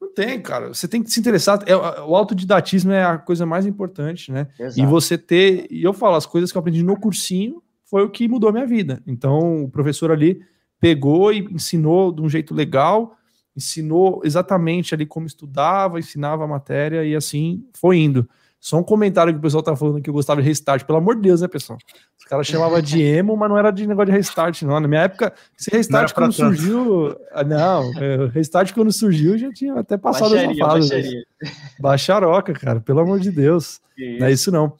não tem, cara. Você tem que se interessar. É, o autodidatismo é a coisa mais importante, né? Exato. E você ter. E eu falo, as coisas que eu aprendi no cursinho foi o que mudou a minha vida. Então, o professor ali pegou e ensinou de um jeito legal ensinou exatamente ali como estudava, ensinava a matéria e assim foi indo. Só um comentário que o pessoal tá falando que eu gostava de restart, pelo amor de Deus, né, pessoal? Os caras chamavam de emo, mas não era de negócio de restart, não. Na minha época, esse restart quando tanto. surgiu. Ah, não, é, restart quando surgiu já tinha até passado baixaria, essa fase. Baixaria. Baixaroca, cara, pelo amor de Deus. Não é isso não.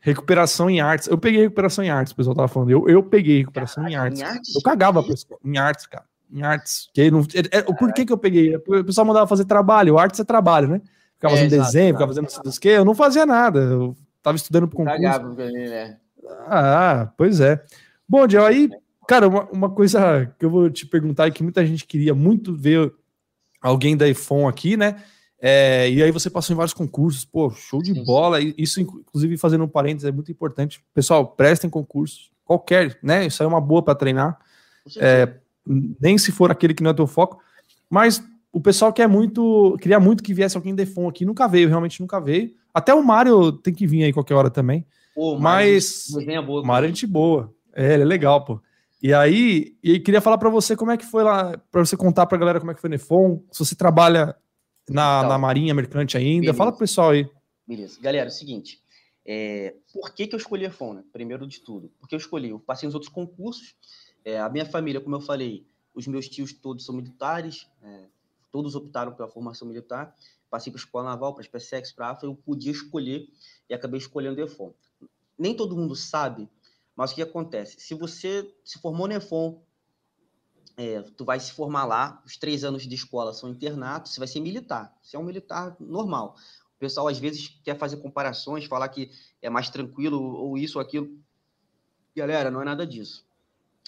Recuperação em artes. Eu peguei recuperação em artes, o pessoal tava falando. Eu, eu peguei recuperação Caraca, em, artes. em artes. Eu cagava em artes, cara em artes. Que não, é, é, por que, que eu peguei? O pessoal mandava fazer trabalho, artes é trabalho, né? Ficava é, fazendo exato, desenho, ficava fazendo não sei Eu não fazia nada, eu tava estudando para concurso. Cagava né? Ah, pois é. Bom, Diel, aí, cara, uma, uma coisa que eu vou te perguntar e que muita gente queria muito ver alguém da iPhone aqui, né? É, e aí você passou em vários concursos, pô, show de bola. Isso, inclusive, fazendo um parênteses, é muito importante. Pessoal, prestem concursos, qualquer, né? Isso aí é uma boa para treinar. É, nem se for aquele que não é teu foco, mas o pessoal quer muito, queria muito que viesse alguém Defon aqui, nunca veio, realmente nunca veio. Até o Mário tem que vir aí qualquer hora também. Pô, mas o Mário é gente boa. É, ele é legal, pô. E aí, e queria falar para você como é que foi lá, para você contar pra galera como é que foi Nefon, se você trabalha na, então, na Marinha Mercante ainda, beleza. fala pro pessoal aí. Beleza. Galera, é o seguinte, é, por que, que eu escolhi a FON, né? Primeiro de tudo, porque eu escolhi, eu passei nos outros concursos, é, a minha família, como eu falei, os meus tios todos são militares, é, todos optaram pela formação militar. Passei para a escola naval, para a SpaceX, para a AFA, eu podia escolher e acabei escolhendo o EFON. Nem todo mundo sabe, mas o que acontece? Se você se formou no EFON, é, tu vai se formar lá, os três anos de escola são internato, você vai ser militar, você é um militar normal. O pessoal às vezes quer fazer comparações, falar que é mais tranquilo ou isso ou aquilo. Galera, não é nada disso.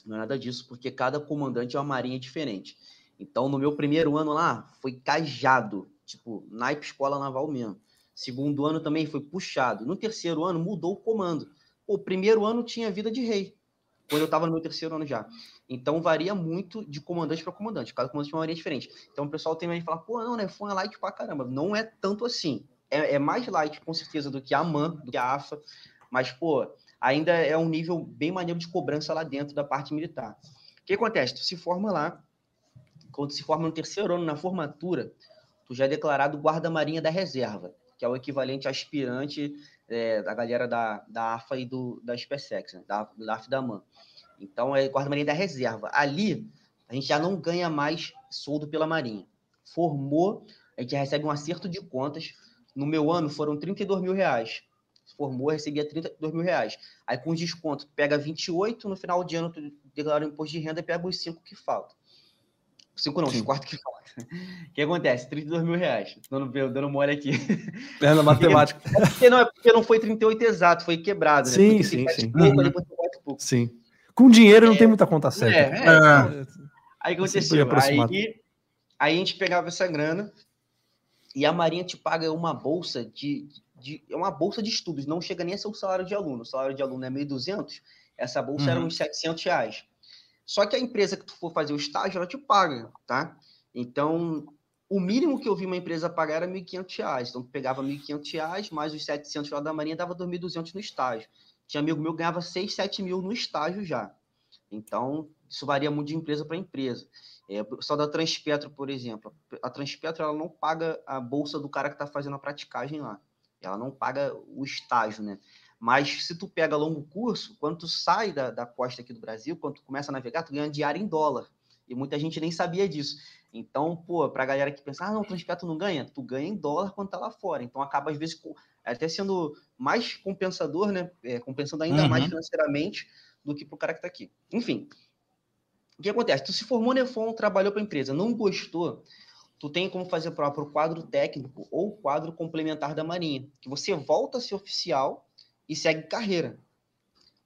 Não é nada disso, porque cada comandante é uma marinha diferente. Então, no meu primeiro ano lá, foi cajado, tipo, naipe escola naval mesmo. Segundo ano também foi puxado. No terceiro ano, mudou o comando. O primeiro ano tinha vida de rei, quando eu estava no meu terceiro ano já. Então, varia muito de comandante para comandante. Cada comandante é uma marinha diferente. Então, o pessoal tem que falar, pô, não, né, foi light pra caramba. Não é tanto assim. É, é mais light, com certeza, do que a MAN, do que a AFA. Mas, pô, ainda é um nível bem maneiro de cobrança lá dentro da parte militar. O que acontece? Tu se forma lá, quando se forma no terceiro ano, na formatura, tu já é declarado guarda-marinha da reserva. que é o equivalente aspirante é, da galera da, da AFA e do, da SpaceX, né? da, da AFA da MAN. Então, é guarda-marinha da reserva. Ali, a gente já não ganha mais soldo pela Marinha. Formou, a gente recebe um acerto de contas. No meu ano, foram 32 mil reais. Formou, recebia 32 mil reais. Aí, com os descontos, pega 28, no final de ano, tu declara o imposto de renda e pega os 5 que faltam. 5 não, os 4 que faltam. [laughs] O que acontece? 32 mil reais. Dando, dando mole aqui. [laughs] É na matemática. É porque, não, é porque não foi 38 exato, foi quebrado. Né? Sim, foi sim, sim. Pouco, uhum. Sim. Com dinheiro é, não tem muita conta certa. É, é, é. Aí o que aconteceu? Aí, aí a gente pegava essa grana e a Marinha te paga uma bolsa de, de é uma bolsa de estudos, não chega nem a ser o salário de aluno. O salário de aluno é 1.200, essa bolsa uhum. era uns 700 reais. Só que a empresa que tu for fazer o estágio, ela te paga, tá? Então, o mínimo que eu vi uma empresa pagar era R$ 1.500. Então, tu pegava R$ 1.500, mais os 700 lá da Marinha, dava 2.200 no estágio. Tinha amigo meu que ganhava 6, 7 mil no estágio já. Então, isso varia muito de empresa para empresa. É, só da Transpetro, por exemplo. A Transpetro ela não paga a bolsa do cara que está fazendo a praticagem lá. Ela não paga o estágio, né? Mas se tu pega longo curso, quando tu sai da, da costa aqui do Brasil, quando tu começa a navegar, tu ganha diário em dólar. E muita gente nem sabia disso. Então, pô, pra galera que pensa, ah, não, Transpetro não ganha, tu ganha em dólar quando tá lá fora. Então acaba, às vezes, até sendo mais compensador, né? É, compensando ainda uhum. mais financeiramente do que pro cara que tá aqui. Enfim, o que acontece? Tu se formou no EFON, trabalhou para a empresa, não gostou, tu tem como fazer prova para o quadro técnico ou quadro complementar da Marinha, que você volta a ser oficial e segue carreira.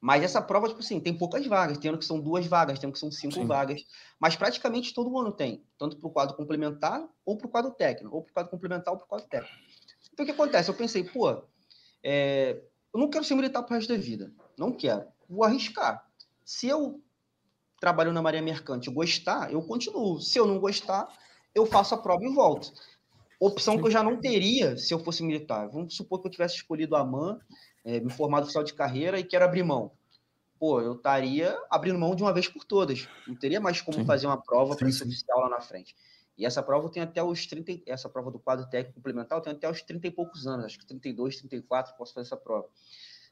Mas essa prova, tipo assim, tem poucas vagas, tendo que são duas vagas, tendo que são cinco Sim. vagas. Mas praticamente todo ano tem, tanto para o quadro complementar ou para o quadro técnico, ou para o quadro complementar ou para o quadro técnico. Então o que acontece? Eu pensei, pô, é... eu não quero ser militar para o resto da vida. Não quero. Vou arriscar. Se eu trabalho na Marinha Mercante gostar, eu continuo. Se eu não gostar, eu faço a prova e volto. Opção que eu já não teria se eu fosse militar. Vamos supor que eu tivesse escolhido a MAN, é, me formado oficial de carreira e quero abrir mão. Pô, eu estaria abrindo mão de uma vez por todas. Não teria mais como sim. fazer uma prova para ser oficial lá na frente. E essa prova tem até os 30, essa prova do quadro técnico complementar tem até os 30 e poucos anos, acho que 32, 34 posso fazer essa prova.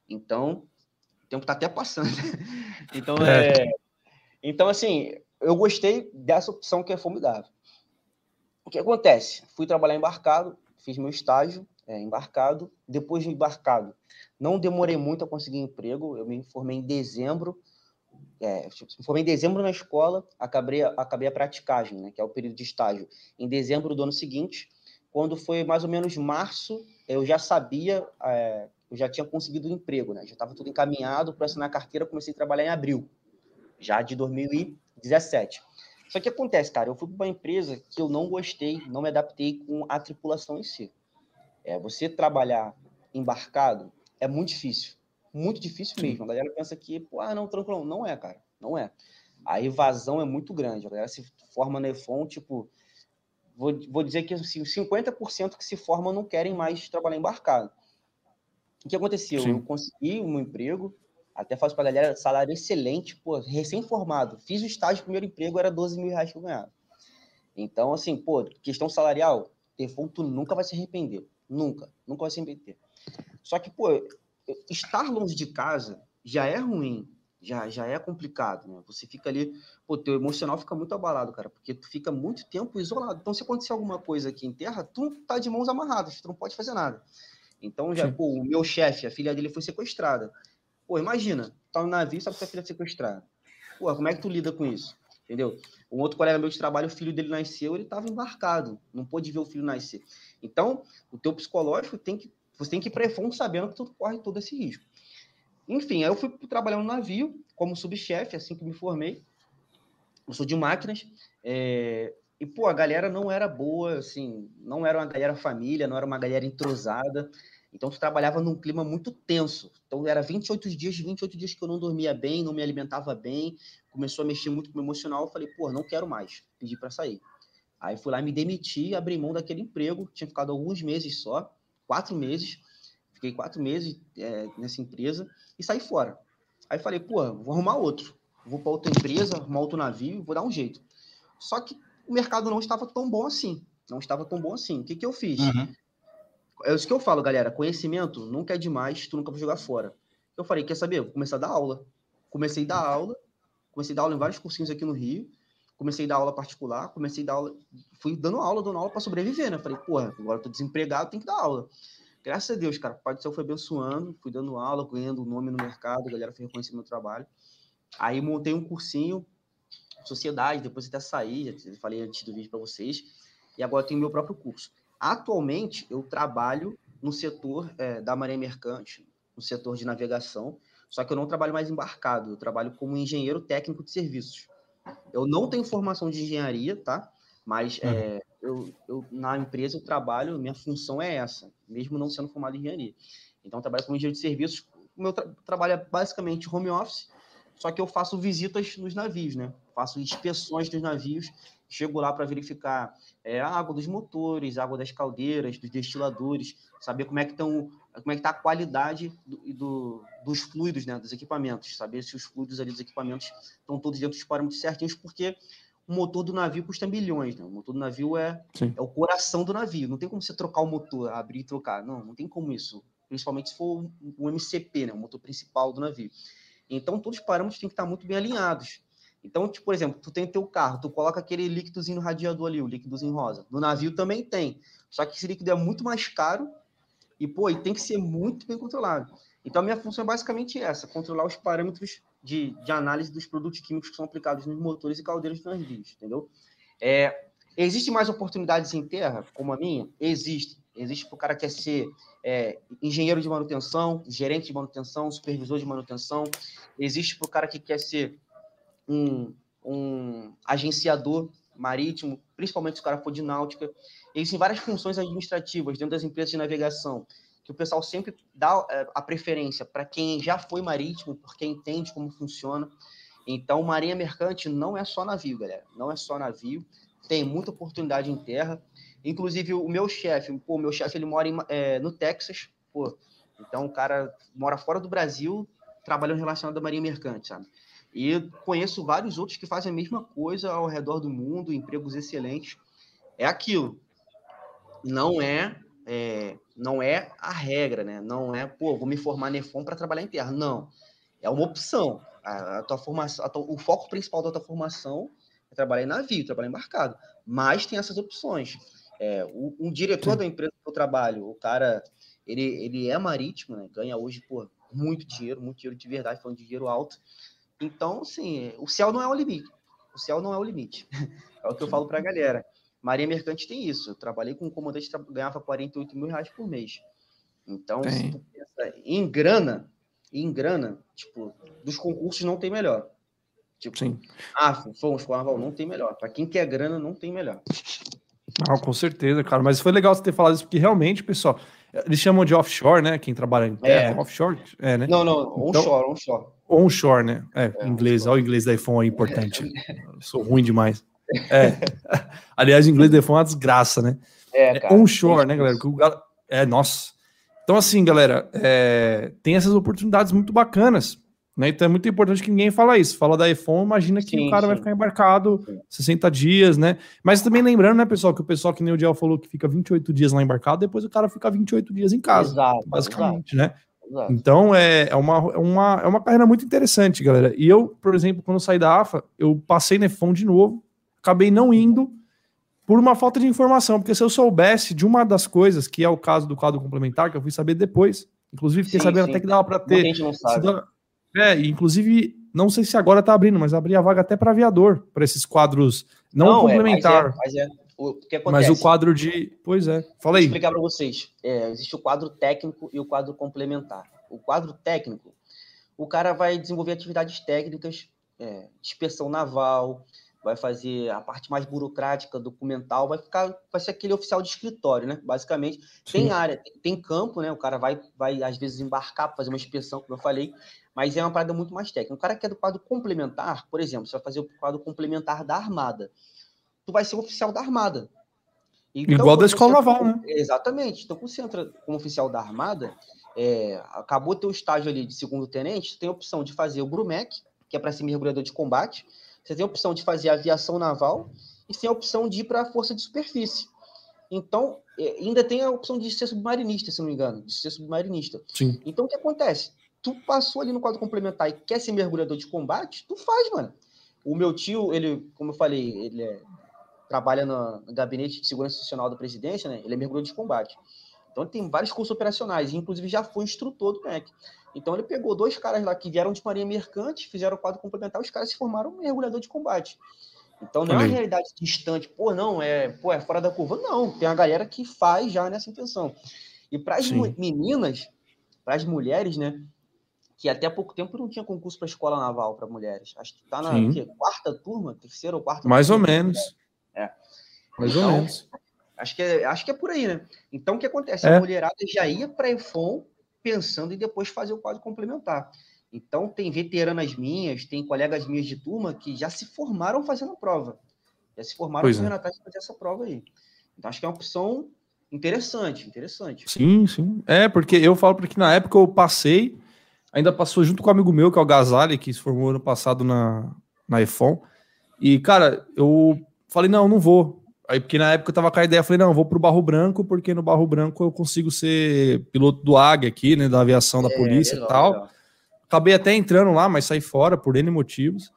Então, o tempo está até passando. [laughs] então, é, é então, assim, eu gostei dessa opção que é formidável. O que acontece? Fui trabalhar embarcado, fiz meu estágio é, embarcado. Depois de embarcado, não demorei muito a conseguir emprego. Eu me formei em dezembro. É, me formei em dezembro na escola, acabei, acabei a praticagem, né, que é o período de estágio, em dezembro do ano seguinte. Quando foi mais ou menos março, eu já sabia, é, eu já tinha conseguido o um emprego, né? Já estava tudo encaminhado para assinar a carteira, comecei a trabalhar em abril já de 2017. Só que acontece, cara, eu fui para uma empresa que eu não gostei, não me adaptei com a tripulação em si. É, você trabalhar embarcado é muito difícil, muito difícil mesmo. A galera pensa que, pô, ah, não, tranquilo, não é, cara, não é. A evasão é muito grande. A galera se forma na EFON, tipo, vou, vou dizer que assim, 50% que se formam não querem mais trabalhar embarcado. O que aconteceu? Sim. Eu consegui um emprego, até faço pra galera, salário excelente, pô, recém-formado. Fiz o estágio, primeiro emprego, era 12 mil reais que eu ganhava. Então, assim, pô, questão salarial, defunto nunca vai se arrepender. Nunca, nunca vai se arrepender. Só que, pô, estar longe de casa já é ruim, já, já é complicado, né? Você fica ali, pô, teu emocional fica muito abalado, cara, porque tu fica muito tempo isolado. Então, se acontecer alguma coisa aqui em terra, tu tá de mãos amarradas, tu não pode fazer nada. Então, já, pô, o meu chefe, a filha dele foi sequestrada. Pô, imagina, tá no navio, sabe que sua filha é sequestrada. Pô, como é que tu lida com isso? Entendeu? Um outro colega meu de trabalho, o filho dele nasceu, ele estava embarcado, não pôde ver o filho nascer. Então, o teu psicológico tem que, você tem que ir para sabendo que tu corre todo esse risco. Enfim, aí eu fui trabalhar no navio como subchefe, assim que me formei. Eu sou de máquinas. É... E, pô, a galera não era boa, assim, não era uma galera família, não era uma galera entrosada. Então, tu trabalhava num clima muito tenso. Então, era 28 dias, 28 dias que eu não dormia bem, não me alimentava bem, começou a mexer muito com o emocional. Eu falei, pô, não quero mais, pedi para sair. Aí fui lá, me demiti, abri mão daquele emprego. Tinha ficado alguns meses só, quatro meses. Fiquei quatro meses é, nessa empresa e saí fora. Aí falei, pô, vou arrumar outro. Vou para outra empresa, arrumar outro navio, vou dar um jeito. Só que o mercado não estava tão bom assim. Não estava tão bom assim. O que, que eu fiz? Uhum é isso que eu falo, galera. Conhecimento nunca é demais, tu nunca vai jogar fora. Eu falei, quer saber? Vou começar a dar aula. Comecei a dar aula, comecei a dar aula em vários cursinhos aqui no Rio. Comecei a dar aula particular, comecei a dar aula, fui dando aula, dando aula para sobreviver, né? Falei, porra, agora eu tô desempregado, tem que dar aula. Graças a Deus, cara, o Pai do Céu foi abençoando, fui dando aula, ganhando nome no mercado, a galera foi reconhecendo meu trabalho. Aí montei um cursinho, sociedade, depois até saí, já falei antes do vídeo para vocês, e agora tenho meu próprio curso. Atualmente, eu trabalho no setor é, da Marinha Mercante, no setor de navegação, só que eu não trabalho mais embarcado, eu trabalho como engenheiro técnico de serviços. Eu não tenho formação de engenharia, tá? Mas uhum. é, eu, eu, na empresa eu trabalho, minha função é essa, mesmo não sendo formado em engenharia. Então, eu trabalho como engenheiro de serviços. O meu tra trabalho é basicamente home office, só que eu faço visitas nos navios, né? Faço inspeções dos navios chego lá para verificar é, a água dos motores, a água das caldeiras, dos destiladores, saber como é que estão, como é que está a qualidade do, do, dos fluidos, né, dos equipamentos, saber se os fluidos ali dos equipamentos estão todos dentro dos parâmetros certinhos, porque o motor do navio custa milhões, né? O motor do navio é, é o coração do navio. Não tem como você trocar o motor, abrir e trocar. Não, não tem como isso. Principalmente se for o MCP, né? O motor principal do navio. Então, todos os parâmetros têm que estar muito bem alinhados. Então, tipo, por exemplo, tu tem teu carro, tu coloca aquele líquidozinho no radiador ali, o líquidozinho rosa. No navio também tem. Só que esse líquido é muito mais caro e, pô, e tem que ser muito bem controlado. Então, a minha função é basicamente essa, controlar os parâmetros de, de análise dos produtos químicos que são aplicados nos motores e caldeiras dos navios, entendeu? É, existe mais oportunidades em terra, como a minha? Existe. Existe para o cara que quer ser é, engenheiro de manutenção, gerente de manutenção, supervisor de manutenção. Existe para o cara que quer ser um, um agenciador marítimo, principalmente se o cara for de náutica. Existem várias funções administrativas dentro das empresas de navegação, que o pessoal sempre dá é, a preferência para quem já foi marítimo, porque entende como funciona. Então, marinha mercante não é só navio, galera. Não é só navio. Tem muita oportunidade em terra. Inclusive, o meu chefe, pô, meu chefe, ele mora em, é, no Texas, pô. Então, o cara mora fora do Brasil, trabalhando relacionado à marinha mercante, sabe? E conheço vários outros que fazem a mesma coisa ao redor do mundo, empregos excelentes. É aquilo. Não é, é não é a regra, né? Não é, pô, vou me formar Nefon para trabalhar em terra. Não. É uma opção. A, a tua formação, a tua, o foco principal da tua formação é trabalhar em navio, trabalhar embarcado. Mas tem essas opções. É, o, um diretor Sim. da empresa que eu trabalho, o cara, ele, ele é marítimo, né? ganha hoje, pô, muito dinheiro, muito dinheiro de verdade, falando de dinheiro alto. Então, sim, o céu não é o limite. O céu não é o limite. [laughs] É o que eu falo para a galera. Marinha Mercante tem isso. Eu trabalhei com um comandante que ganhava 48 mil reais por mês. Então, se tu pensa em grana, em grana, tipo, dos concursos não tem melhor. Tipo, Sim. ah, fomos carnaval, não tem melhor. Para quem quer grana, não tem melhor. Ah, com certeza, cara. Mas foi legal você ter falado isso, porque realmente, pessoal, eles chamam de offshore, né? Quem trabalha em terra. É. Offshore? É, né? Não, não, então, onshore, onshore. Onshore, né? É, é inglês. Olha o inglês da iPhone aí, importante. [laughs] sou ruim demais. É. [laughs] Aliás, o inglês da iPhone é uma desgraça, né? É, é cara. onshore, né, galera? É, nossa. Então, assim, galera, é, tem essas oportunidades muito bacanas. Né? Então é muito importante que ninguém fala isso. Fala da iPhone, imagina que sim, o cara sim. vai ficar embarcado 60 dias, né? Mas também lembrando, né, pessoal, que o pessoal que nem o Diel falou que fica 28 dias lá embarcado, depois o cara fica 28 dias em casa. Exato, basicamente, exato. né? Exato. Então é, é, uma, é, uma, é uma carreira muito interessante, galera. E eu, por exemplo, quando saí da AFA, eu passei Nefon de novo, acabei não indo por uma falta de informação, porque se eu soubesse de uma das coisas, que é o caso do quadro complementar, que eu fui saber depois, inclusive fiquei sim, sabendo sim. até que dava para ter. Muita gente não sabe. É, inclusive, não sei se agora tá abrindo, mas abri a vaga até para aviador, para esses quadros não, não complementar. É, mas, é, mas, é. O, que acontece? mas o quadro de. Pois é. Fala aí. Vou explicar para vocês. É, existe o quadro técnico e o quadro complementar. O quadro técnico, o cara vai desenvolver atividades técnicas, é, inspeção naval, vai fazer a parte mais burocrática, documental, vai ficar, vai ser aquele oficial de escritório, né? Basicamente, Sim. tem área, tem campo, né? O cara vai, vai às vezes embarcar para fazer uma inspeção, como eu falei, mas é uma parada muito mais técnica. O cara que é do quadro complementar, por exemplo, você vai fazer o quadro complementar da Armada, tu vai ser oficial da Armada. Então, Igual da escola naval, né? Exatamente. Então, quando você entra como oficial da Armada, é, acabou teu estágio ali de segundo tenente, tem a opção de fazer o Brumec, que é para ser mergulhador de combate, você tem a opção de fazer aviação naval e tem a opção de ir para a força de superfície. Então, é, ainda tem a opção de ser submarinista, se não me engano, de ser submarinista. Sim. Então, o que acontece? Tu passou ali no quadro complementar e quer ser mergulhador de combate, tu faz, mano. O meu tio, ele, como eu falei, ele é, trabalha no, no, gabinete de segurança institucional da presidência, né? Ele é mergulhador de combate. Então, ele tem vários cursos operacionais, inclusive já foi instrutor do MEC. Então, ele pegou dois caras lá que vieram de marinha mercante, fizeram o quadro complementar, os caras se formaram mergulhador de combate. Então não é uma realidade distante, pô, não, é, pô, é fora da curva. Não, tem a galera que faz já nessa intenção. E para as meninas, para as mulheres, né, que até pouco tempo não tinha concurso para escola naval para mulheres. Acho que está na que, quarta turma, terceira ou quarta Mais turma, ou menos. É. Mais então, ou menos. Acho que, é, acho que é por aí, né? Então o que acontece? É. A mulherada já ia para a EFON pensando em depois fazer o quadro complementar. Então, tem veteranas minhas, tem colegas minhas de turma que já se formaram fazendo a prova. Já se formaram pois correndo é. atrás de fazer essa prova aí. Então, acho que é uma opção interessante, interessante. Sim, sim. É, porque eu falo porque na época eu passei, ainda passou junto com um amigo meu, que é o Gazali, que se formou ano passado na, na EFON. E, cara, eu falei, não, não vou. Aí, porque na época eu tava com a ideia, falei, não, vou pro Barro Branco, porque no Barro Branco eu consigo ser piloto do Águia aqui, né, da aviação da é, polícia legal, e tal. Legal. Acabei até entrando lá, mas saí fora por N motivos.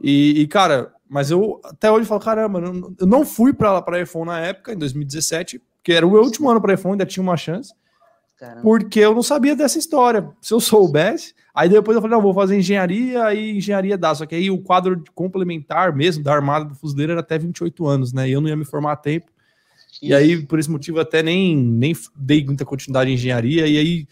E, e cara, mas eu até hoje falo, caramba, eu não fui para a iPhone na época, em 2017, que era o meu último ano para iPhone, ainda tinha uma chance. Caramba. Porque eu não sabia dessa história. Se eu soubesse, aí depois eu falei, não, vou fazer engenharia, aí engenharia dá. Só que aí o quadro complementar mesmo da armada do fuzileiro era até 28 anos, né? E eu não ia me formar a tempo. E aí, por esse motivo, até nem, nem dei muita continuidade em engenharia. E aí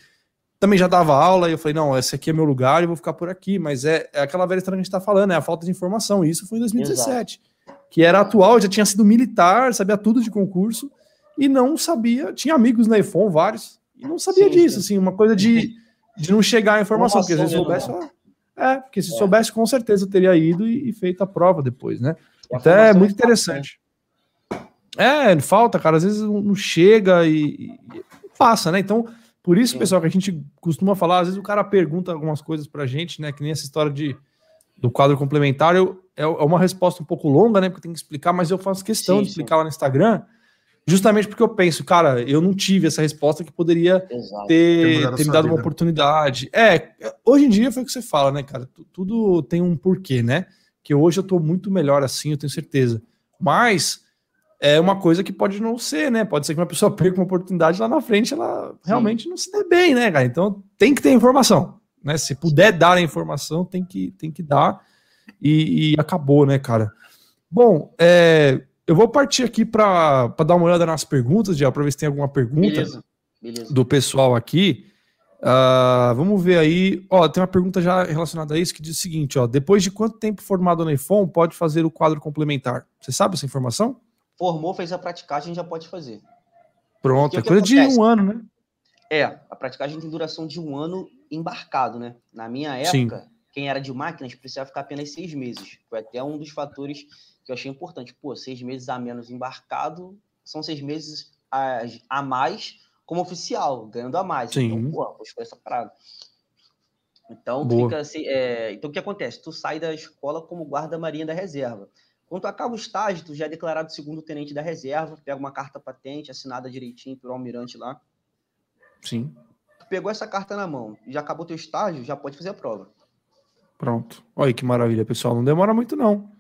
também já dava aula e eu falei, não, esse aqui é meu lugar e vou ficar por aqui. Mas é, é aquela velha história que a gente está falando, é a falta de informação. E isso foi em 2017. Exato. Que era atual, já tinha sido militar, sabia tudo de concurso e não sabia. Tinha amigos na iPhone, vários, e não sabia sim, disso, sim. assim, uma coisa de, de não chegar a informação, porque se soubesse. É, porque se é. soubesse, com certeza eu teria ido e, e feito a prova depois, né? Então é muito interessante. É, falta, cara, às vezes não chega e, e passa, né? Então, por isso, Sim. pessoal, que a gente costuma falar, às vezes o cara pergunta algumas coisas pra gente, né? Que nem essa história de, do quadro complementar. Eu, é, é uma resposta um pouco longa, né? Porque tem que explicar, mas eu faço questão sim, de explicar lá no Instagram, justamente porque eu penso, cara, eu não tive essa resposta que poderia ter, ter me dado uma oportunidade. É, hoje em dia foi o que você fala, né, cara? Tudo tem um porquê, né? Que hoje eu tô muito melhor assim, eu tenho certeza. Mas é uma coisa que pode não ser, né? Pode ser que uma pessoa [laughs] perca uma oportunidade lá na frente, ela realmente Sim. não se dê bem, né, cara? Então tem que ter informação, né? Se puder dar a informação, tem que, tem que dar. E, e acabou, né, cara? Bom, é, eu vou partir aqui para dar uma olhada nas perguntas, já para ver se tem alguma pergunta Beleza. Beleza. do pessoal aqui. Uh, vamos ver aí. Ó, tem uma pergunta já relacionada a isso que diz o seguinte: ó, depois de quanto tempo formado no iPhone pode fazer o quadro complementar? Você sabe essa informação? formou, fez a praticagem, já pode fazer. Pronto, é coisa de um ano, né? É, a praticagem tem duração de um ano embarcado, né? Na minha época, Sim. quem era de máquinas precisava ficar apenas seis meses. Foi até um dos fatores que eu achei importante. Pô, seis meses a menos embarcado são seis meses a, a mais como oficial, ganhando a mais. Sim. Então, pô, vou escolher essa parada. Então, fica assim, é... então, o que acontece? Tu sai da escola como guarda-marinha da reserva. Quando tu acaba o estágio, tu já é declarado segundo tenente da reserva, pega uma carta patente assinada direitinho pelo almirante lá. Sim. Tu pegou essa carta na mão, já acabou teu estágio, já pode fazer a prova. Pronto. Olha que maravilha, pessoal. Não demora muito, não.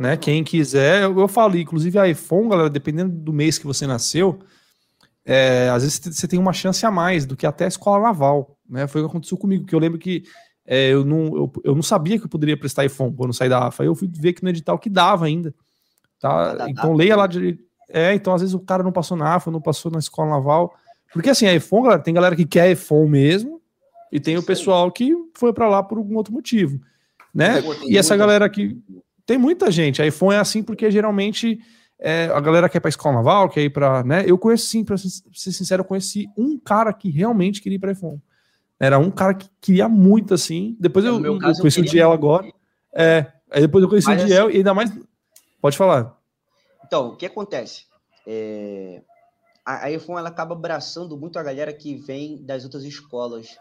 Né? Quem quiser, eu, eu falo, inclusive a iPhone, galera, dependendo do mês que você nasceu, é, às vezes você tem uma chance a mais do que até a escola naval. Né? Foi o que aconteceu comigo, que eu lembro que é, eu, não, eu, eu, não sabia que eu poderia prestar iPhone quando saí da AFA. Aí eu fui ver que no edital que dava ainda. Tá? Então leia lá de. É, então às vezes o cara não passou na AFA, não passou na escola naval. Porque assim, a iPhone, galera, tem galera que quer iPhone mesmo, e tem o pessoal que foi para lá por algum outro motivo. Né? E essa galera aqui. Tem muita gente. A iPhone é assim porque geralmente é, a galera quer ir para escola naval, quer ir para. Né? Eu conheci, sim, para ser sincero, eu conheci um cara que realmente queria ir para iPhone. Era um cara que queria muito, assim. Depois eu, eu, caso, conheci eu o Diel agora. É, aí depois eu conheci Mas, o Diel assim, e ainda mais. Pode falar. Então, o que acontece? É, a, a iPhone ela acaba abraçando muito a galera que vem das outras escolas,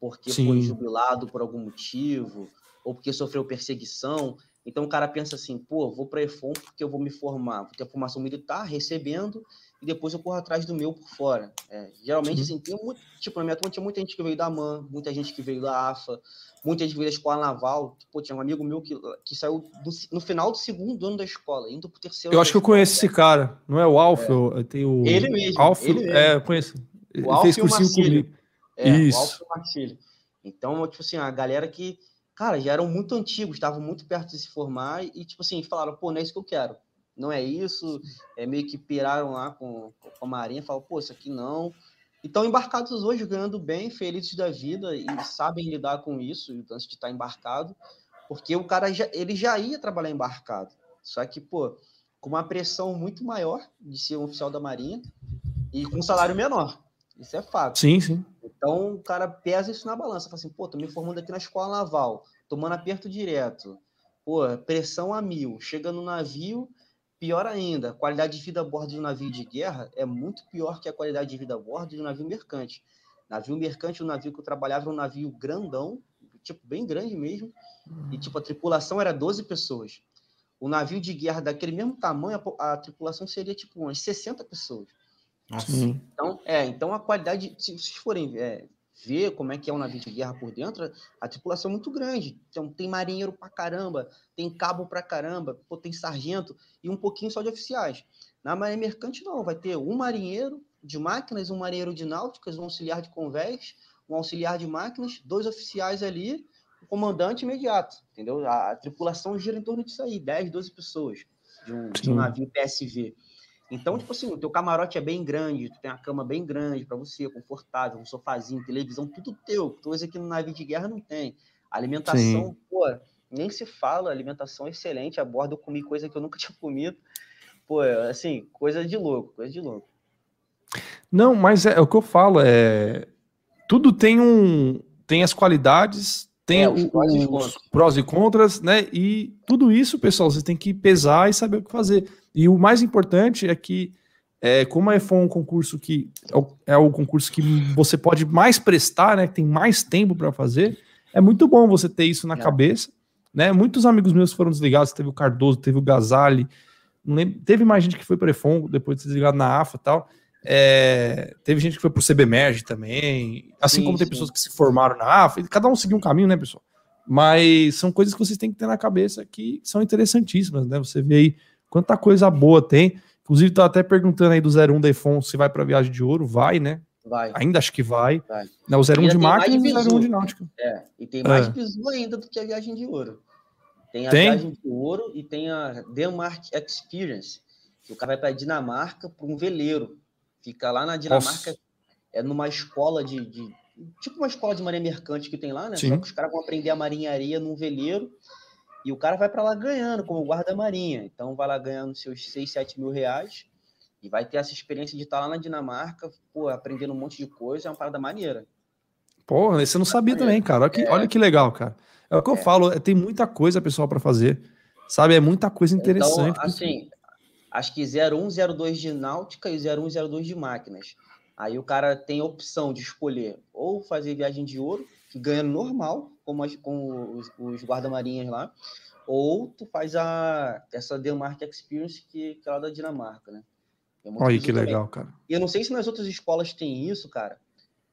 porque Sim. foi jubilado por algum motivo, ou porque sofreu perseguição. Então o cara pensa assim, pô, vou para a iPhone porque eu vou me formar, vou ter formação militar, recebendo, e depois eu corro atrás do meu por fora. É, geralmente, uhum. assim, tem muito, tipo, na minha turma tinha muita gente que veio da MAN, muita gente que veio da AFA, muita gente veio da escola naval. Pô, tinha um amigo meu que, que saiu do, no final do segundo ano da escola, indo pro terceiro. Eu acho que eu conheço esse cara, não é o Alf, é. tem o. Ele mesmo. Alf, ele mesmo. É, eu conheço. O Alf fez cursinho comigo. É, Isso. o Alf e o Marcílio. Então, tipo assim, a galera que, cara, já eram muito antigos, estavam muito perto de se formar e, tipo assim, falaram, pô, não é isso que eu quero. Não é isso. É meio que piraram lá com, com a Marinha, falaram, pô, isso aqui não. Então, embarcados hoje, ganhando bem, felizes da vida e sabem lidar com isso, antes de estar embarcado, porque o cara já, ele já ia trabalhar embarcado. Só que, pô, com uma pressão muito maior de ser um oficial da Marinha e com um salário menor. Isso é fato. Sim, sim. Então o cara pesa isso na balança. Fala assim, pô, tô me formando aqui na escola naval, tomando aperto direto. Pô, pressão a mil. Chega no navio, pior ainda, a qualidade de vida a bordo de um navio de guerra é muito pior que a qualidade de vida a bordo de um navio mercante. Navio mercante, o navio que eu trabalhava era um navio grandão, tipo, bem grande mesmo, e tipo, a tripulação era 12 pessoas. O navio de guerra daquele mesmo tamanho, a, a tripulação seria tipo umas 60 pessoas. Nossa. Então, é, então a qualidade, se vocês forem é, ver como é que é um navio de guerra por dentro, a tripulação é muito grande. Então tem marinheiro pra caramba, tem cabo pra caramba, pô, tem sargento e um pouquinho só de oficiais. Na marinha mercante não, vai ter um marinheiro de máquinas, um marinheiro de náuticas, um auxiliar de convés, um auxiliar de máquinas, dois oficiais ali, o comandante imediato, entendeu? A, a tripulação gira em torno disso aí, 10, 12 pessoas de um, de um navio PSV. Então, tipo assim, o teu camarote é bem grande, tu tem a cama bem grande para você, confortável, um sofazinho, televisão, tudo teu. Coisa que no navio de guerra não tem. alimentação, Sim. pô, nem se fala, alimentação excelente. A bordo eu comi coisa que eu nunca [laughs] tinha comido. Pô, assim, coisa de louco, coisa de louco. Não, mas é, é o que eu falo, é tudo tem um tem as qualidades, tem é, os, prós, os prós e contras, né? E tudo isso, pessoal, você tem que pesar e saber o que fazer. E o mais importante é que, é, como a EFON é um concurso que é o, é o, concurso que você pode mais prestar, né? Que tem mais tempo para fazer, é muito bom você ter isso na é. cabeça. Né? Muitos amigos meus foram desligados, teve o Cardoso, teve o Gazali, lembro, teve mais gente que foi para EFON depois de ser desligado na AFA e tal. É, teve gente que foi pro CBMERG também, assim sim, como tem sim. pessoas que se formaram na AFA, cada um seguiu um caminho, né, pessoal? Mas são coisas que vocês têm que ter na cabeça que são interessantíssimas, né? Você vê aí quanta coisa boa tem. Inclusive, tá até perguntando aí do 01 da EFON se vai para viagem de ouro, vai, né? Vai. Ainda acho que vai. vai. Não, o 01 de máquina e o 01 de náutica. É, e tem mais é. bizu ainda do que a viagem de ouro. Tem a tem? viagem de ouro e tem a Denmark Experience, que o cara vai para Dinamarca para um veleiro. Fica lá na Dinamarca, Nossa. é numa escola de, de, Tipo uma escola de marinha mercante que tem lá, né? Sim. Só que os caras vão aprender a marinharia num veleiro e o cara vai para lá ganhando como guarda-marinha. Então vai lá ganhando seus 6, 7 mil reais e vai ter essa experiência de estar lá na Dinamarca, pô, aprendendo um monte de coisa, é uma parada maneira. Pô, você não sabia também, cara. Olha que, é. olha que legal, cara. É o que é. eu falo, é, tem muita coisa, pessoal, para fazer. Sabe? É muita coisa então, interessante. Então, assim, acho que 0102 de náutica e 0102 de máquinas. Aí o cara tem a opção de escolher ou fazer viagem de ouro, que ganha normal, como as, com os, os guarda-marinhas lá, ou tu faz a, essa Denmark Experience, que, que é lá da Dinamarca, né? Olha que também. legal, cara. E eu não sei se nas outras escolas tem isso, cara.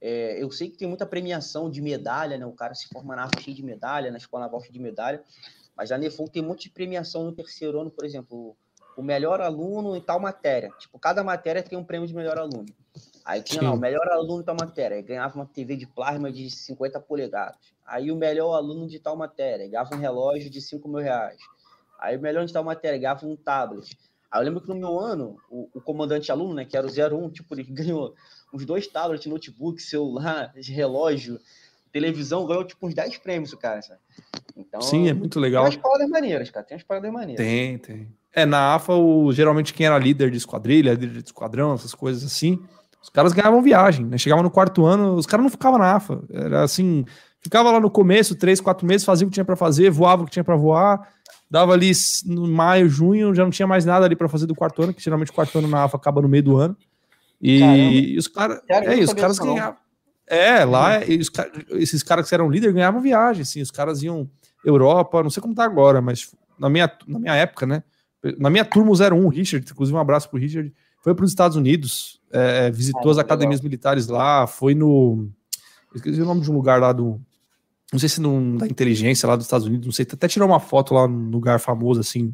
É, eu sei que tem muita premiação de medalha, né? O cara se forma na cheio de medalha, na escola naval cheio de medalha. Mas a Nefon tem um monte de premiação no terceiro ano, por exemplo, o melhor aluno em tal matéria. Tipo, cada matéria tem um prêmio de melhor aluno. Aí tinha lá, o melhor aluno de tal matéria, aí ganhava uma TV de plasma de 50 polegadas. Aí o melhor aluno de tal matéria, ganhava um relógio de 5 mil reais. Aí o melhor de tal matéria, ganhava um tablet. Aí eu lembro que no meu ano, o, o comandante aluno, né, que era o 01, tipo, ele [laughs] ganhou uns dois tablets, notebook, celular, relógio, televisão, ganhou tipo uns 10 prêmios, cara. Sabe? Então, Sim, é muito legal. Tem umas paradas maneiras, cara. Tem umas paradas maneiras. Tem, tem. É, na AFA, o, geralmente quem era líder de esquadrilha, líder de esquadrão, essas coisas assim, os caras ganhavam viagem, né? Chegavam no quarto ano, os caras não ficavam na AFA. Era assim, ficava lá no começo, três, quatro meses, fazia o que tinha para fazer, voava o que tinha para voar, dava ali no maio, junho, já não tinha mais nada ali para fazer do quarto ano, que geralmente o quarto ano na AFA acaba no meio do ano. E, e os caras. É isso, os caras ganhavam. É, lá, uhum. os, esses caras que eram líder ganhavam viagem, assim, os caras iam Europa, não sei como tá agora, mas na minha, na minha época, né? Na minha turma, o 01, Richard, inclusive um abraço pro Richard, foi para os Estados Unidos, é, visitou ah, as academias legal. militares lá, foi no. esqueci o nome de um lugar lá do. Não sei se no, da inteligência lá dos Estados Unidos, não sei, até tirou uma foto lá num lugar famoso, assim,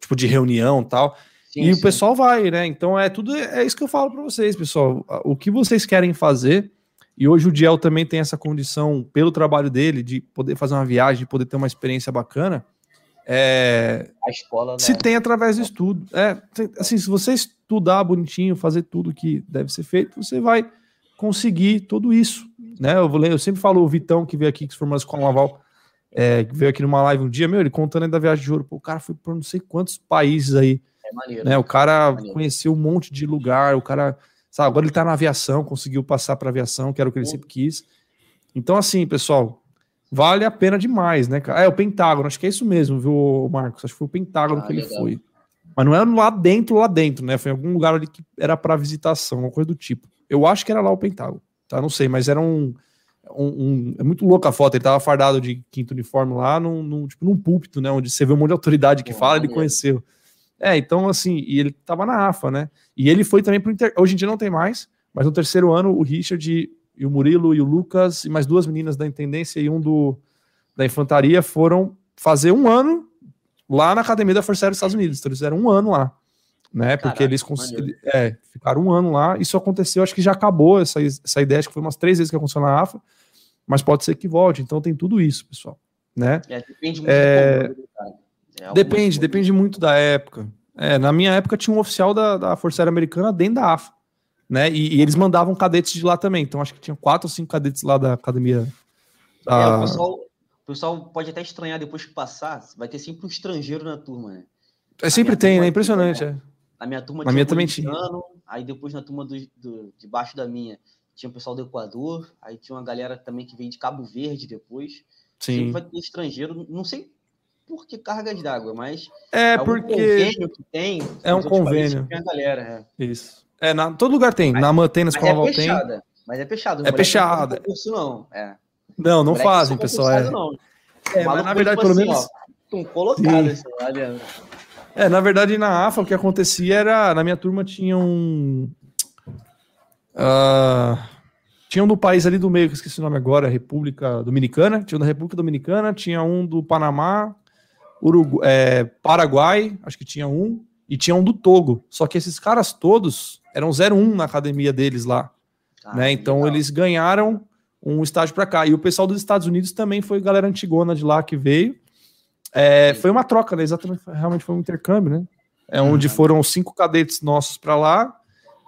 tipo de reunião tal. Sim, e sim. o pessoal vai, né? Então é tudo, é isso que eu falo para vocês, pessoal. O que vocês querem fazer, e hoje o Diel também tem essa condição, pelo trabalho dele, de poder fazer uma viagem, de poder ter uma experiência bacana. É, a escola se né? tem através do estudo. É, assim, se você estudar bonitinho, fazer tudo que deve ser feito, você vai conseguir tudo isso. Né? Eu, vou, eu sempre falo o Vitão que veio aqui, que se formou na escola naval, é, que veio aqui numa live um dia, meu, ele contando aí da viagem de ouro. Pô, o cara foi por não sei quantos países aí. É maneiro, né? O cara é conheceu um monte de lugar, o cara Sabe, agora ele está na aviação, conseguiu passar para aviação, que era o que ele sempre quis. Então, assim, pessoal, vale a pena demais, né, cara? É, o Pentágono, acho que é isso mesmo, viu, Marcos? Acho que foi o Pentágono ah, que ele legal. foi. Mas não era lá dentro, lá dentro, né? Foi em algum lugar ali que era para visitação, uma coisa do tipo. Eu acho que era lá o Pentágono, tá? Não sei, mas era um. um, um é muito louca a foto. Ele tava fardado de quinto uniforme lá, num, num, tipo, num púlpito, né? Onde você vê um monte de autoridade que fala, ele conheceu. É, então, assim, e ele tava na AFA, né? E ele foi também pro Inter. Hoje em dia não tem mais, mas no terceiro ano, o Richard e o Murilo e o Lucas, e mais duas meninas da intendência e um do da infantaria foram fazer um ano lá na academia da Força Aérea dos Estados Unidos. Então, eles fizeram um ano lá, né? Porque Caraca, eles cons... é, ficaram um ano lá. Isso aconteceu, acho que já acabou essa, essa ideia, acho que foi umas três vezes que aconteceu na AFA, mas pode ser que volte. Então tem tudo isso, pessoal, né? É, depende muito é... É depende, depende muito da época. É, na minha época tinha um oficial da, da Força Aérea Americana dentro da AFA, né? E, e, eles mandavam cadetes de lá também. Então acho que tinha quatro ou cinco cadetes lá da academia. Da... É, o, pessoal, o pessoal pode até estranhar depois que passar, vai ter sempre um estrangeiro na turma, né? É, sempre tem, né? Impressionante. É. Na minha turma na minha também tinha. Aí depois na turma do, do, debaixo da minha tinha o pessoal do Equador, aí tinha uma galera também que veio de Cabo Verde depois. Sim. Sempre vai ter estrangeiro, não sei por que cargas d'água, mas é, é porque convênio que tem. É um convênio. A galera, é. Isso. É, na, todo lugar tem. Mas, na mantém, na escola é fechada, tem. Mas é fechado. É fechado. Não concurso, não. É. Não, não fazem, pessoal. É, não. é mas na verdade, pelo assim, menos. Estão colocados lá, Leandro. É, na verdade, na AFA, o que acontecia era. Na minha turma tinha um. Uh, tinha um do país ali do meio, que esqueci o nome agora, República Dominicana. Tinha um da República Dominicana, tinha um do Panamá, Urugu é, Paraguai, acho que tinha um, e tinha um do Togo. Só que esses caras todos eram 01 na academia deles lá. Ah, né? Então legal. eles ganharam um estágio para cá. E o pessoal dos Estados Unidos também foi galera antigona de lá que veio. É, foi uma troca, né? Exatamente, realmente foi um intercâmbio, né? É onde uhum. foram cinco cadetes nossos para lá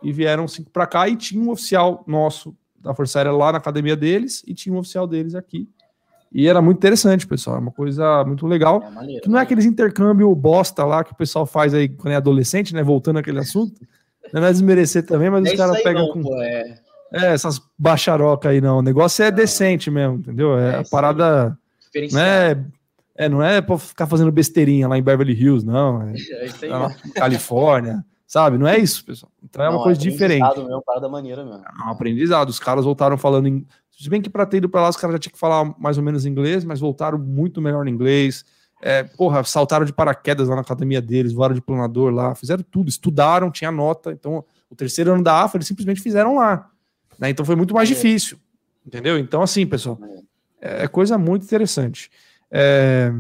e vieram cinco para cá e tinha um oficial nosso da Força Aérea lá na academia deles e tinha um oficial deles aqui. E era muito interessante, pessoal. É uma coisa muito legal. É maneiro, que não é aqueles intercâmbio bosta lá que o pessoal faz aí quando é adolescente, né? Voltando àquele assunto. Não é desmerecer também, mas é os caras pegam com. Pô, é... é... essas bacharocas aí, não. O negócio é decente mesmo, entendeu? É, é a parada. Não é, é, não é pra ficar fazendo besteirinha lá em Beverly Hills, não. É, é isso aí, Califórnia, [laughs] sabe? Não é isso, pessoal. Então é uma coisa diferente. Mesmo, parada maneira mesmo. É um aprendizado. Os caras voltaram falando em se bem que para ter ido para lá, os caras já tinham que falar mais ou menos inglês, mas voltaram muito melhor no inglês. É, porra, saltaram de paraquedas lá na academia deles, voaram de planador lá, fizeram tudo, estudaram, tinha nota. Então, o terceiro ano da AFA, eles simplesmente fizeram lá. Né? Então, foi muito mais é. difícil. Entendeu? Então, assim, pessoal, é, é coisa muito interessante. É...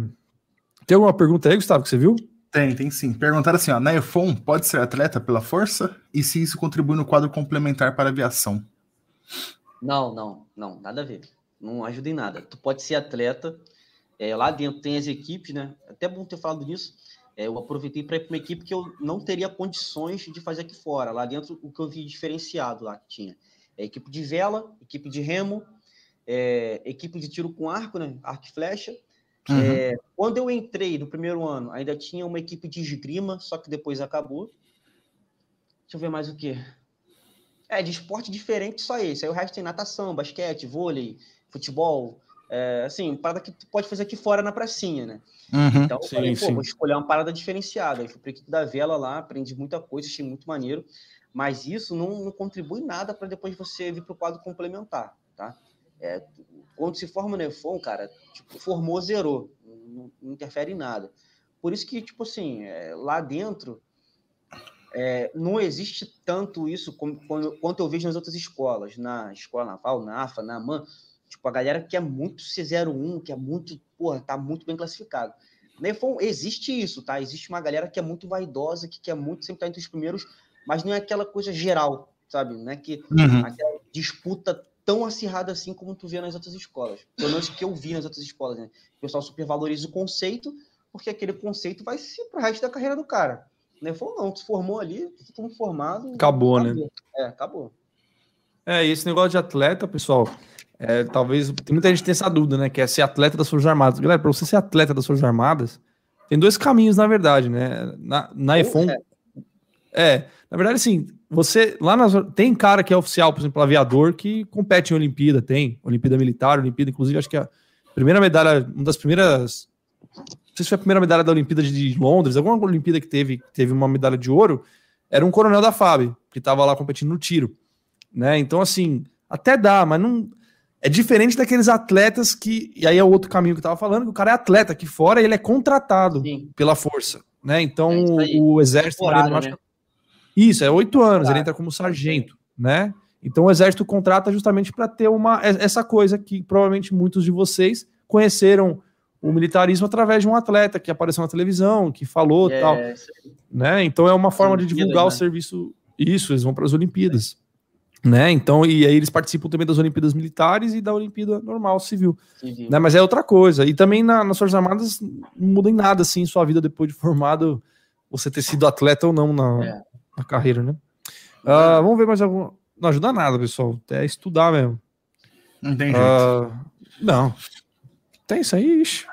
Tem alguma pergunta aí, Gustavo, que você viu? Tem, tem sim. Perguntaram assim: ó, na EFON pode ser atleta pela força? E se isso contribui no quadro complementar para aviação? Não, não, não, nada a ver. Não ajuda em nada. Tu pode ser atleta. É, lá dentro tem as equipes, né? Até bom ter falado nisso. É, eu aproveitei para ir para uma equipe que eu não teria condições de fazer aqui fora. Lá dentro, o que eu vi diferenciado lá que tinha. É equipe de vela, equipe de remo, é, equipe de tiro com arco, né? Arco e flecha. Uhum. É, quando eu entrei no primeiro ano, ainda tinha uma equipe de esgrima, só que depois acabou. Deixa eu ver mais o que. É, de esporte diferente só esse. Aí o resto tem natação, basquete, vôlei, futebol. É, assim, parada que tu pode fazer aqui fora na pracinha, né? Uhum, então eu sim, falei, pô, sim. vou escolher uma parada diferenciada. Aí fui pra equipe da vela lá, aprendi muita coisa, achei muito maneiro. Mas isso não, não contribui nada para depois você vir pro quadro complementar, tá? É, quando se forma no EFON, cara, tipo, formou, zerou. Não, não, interfere em nada. Por isso que, tipo assim, é, lá dentro é, não existe tanto isso como, quanto eu vejo nas outras escolas, na escola naval, na AFA, na AMAN, tipo, a galera que é muito C01, que é muito, porra, tá muito bem classificado. Na EFON existe isso, tá? Existe uma galera que é muito vaidosa, que quer muito sempre estar entre os primeiros, mas não é aquela coisa geral, sabe? Não é que uhum. aquela disputa tão acirrada assim como tu vê nas outras escolas. Pelo menos que eu vi nas outras escolas, né? O pessoal supervaloriza o conceito, porque aquele conceito vai ser pro resto da carreira do cara. Né? Falou, não, tu formou ali, tu formado. Acabou, acabou, né? É, acabou. É, e esse negócio de atleta, pessoal, é, talvez tem muita gente tem essa dúvida, né? Que é ser atleta das Forças Armadas. Galera, para você ser atleta das Forças Armadas, tem dois caminhos, na verdade, né? Na, na EFON. É. é, na verdade, assim, você lá nas, tem cara que é oficial, por exemplo, aviador, que compete em Olimpíada, tem Olimpíada Militar, Olimpíada, inclusive, acho que a primeira medalha, uma das primeiras não sei se foi a primeira medalha da Olimpíada de Londres, alguma Olimpíada que teve, teve uma medalha de ouro, era um coronel da FAB, que estava lá competindo no tiro. Né? Então, assim, até dá, mas não. É diferente daqueles atletas que. E aí é o outro caminho que eu estava falando, que o cara é atleta, aqui fora ele é contratado Sim. pela força. Né? Então, é o exército. Né? Isso, é oito anos, ele entra como sargento, né? Então o exército contrata justamente para ter uma essa coisa que provavelmente muitos de vocês conheceram o militarismo através de um atleta que apareceu na televisão, que falou é, tal. Né? Então é uma forma de divulgar né? o serviço. Isso, eles vão para as Olimpíadas. Né? Então, e aí eles participam também das Olimpíadas Militares e da Olimpíada Normal Civil. Né? Mas é outra coisa. E também na, nas Forças Armadas não muda em nada assim sua vida depois de formado, você ter sido atleta ou não na, é. Na carreira, né? Uh, vamos ver mais algum. Não ajuda nada, pessoal. É estudar mesmo. Não tem jeito. Uh, não. Tem isso aí, ixi.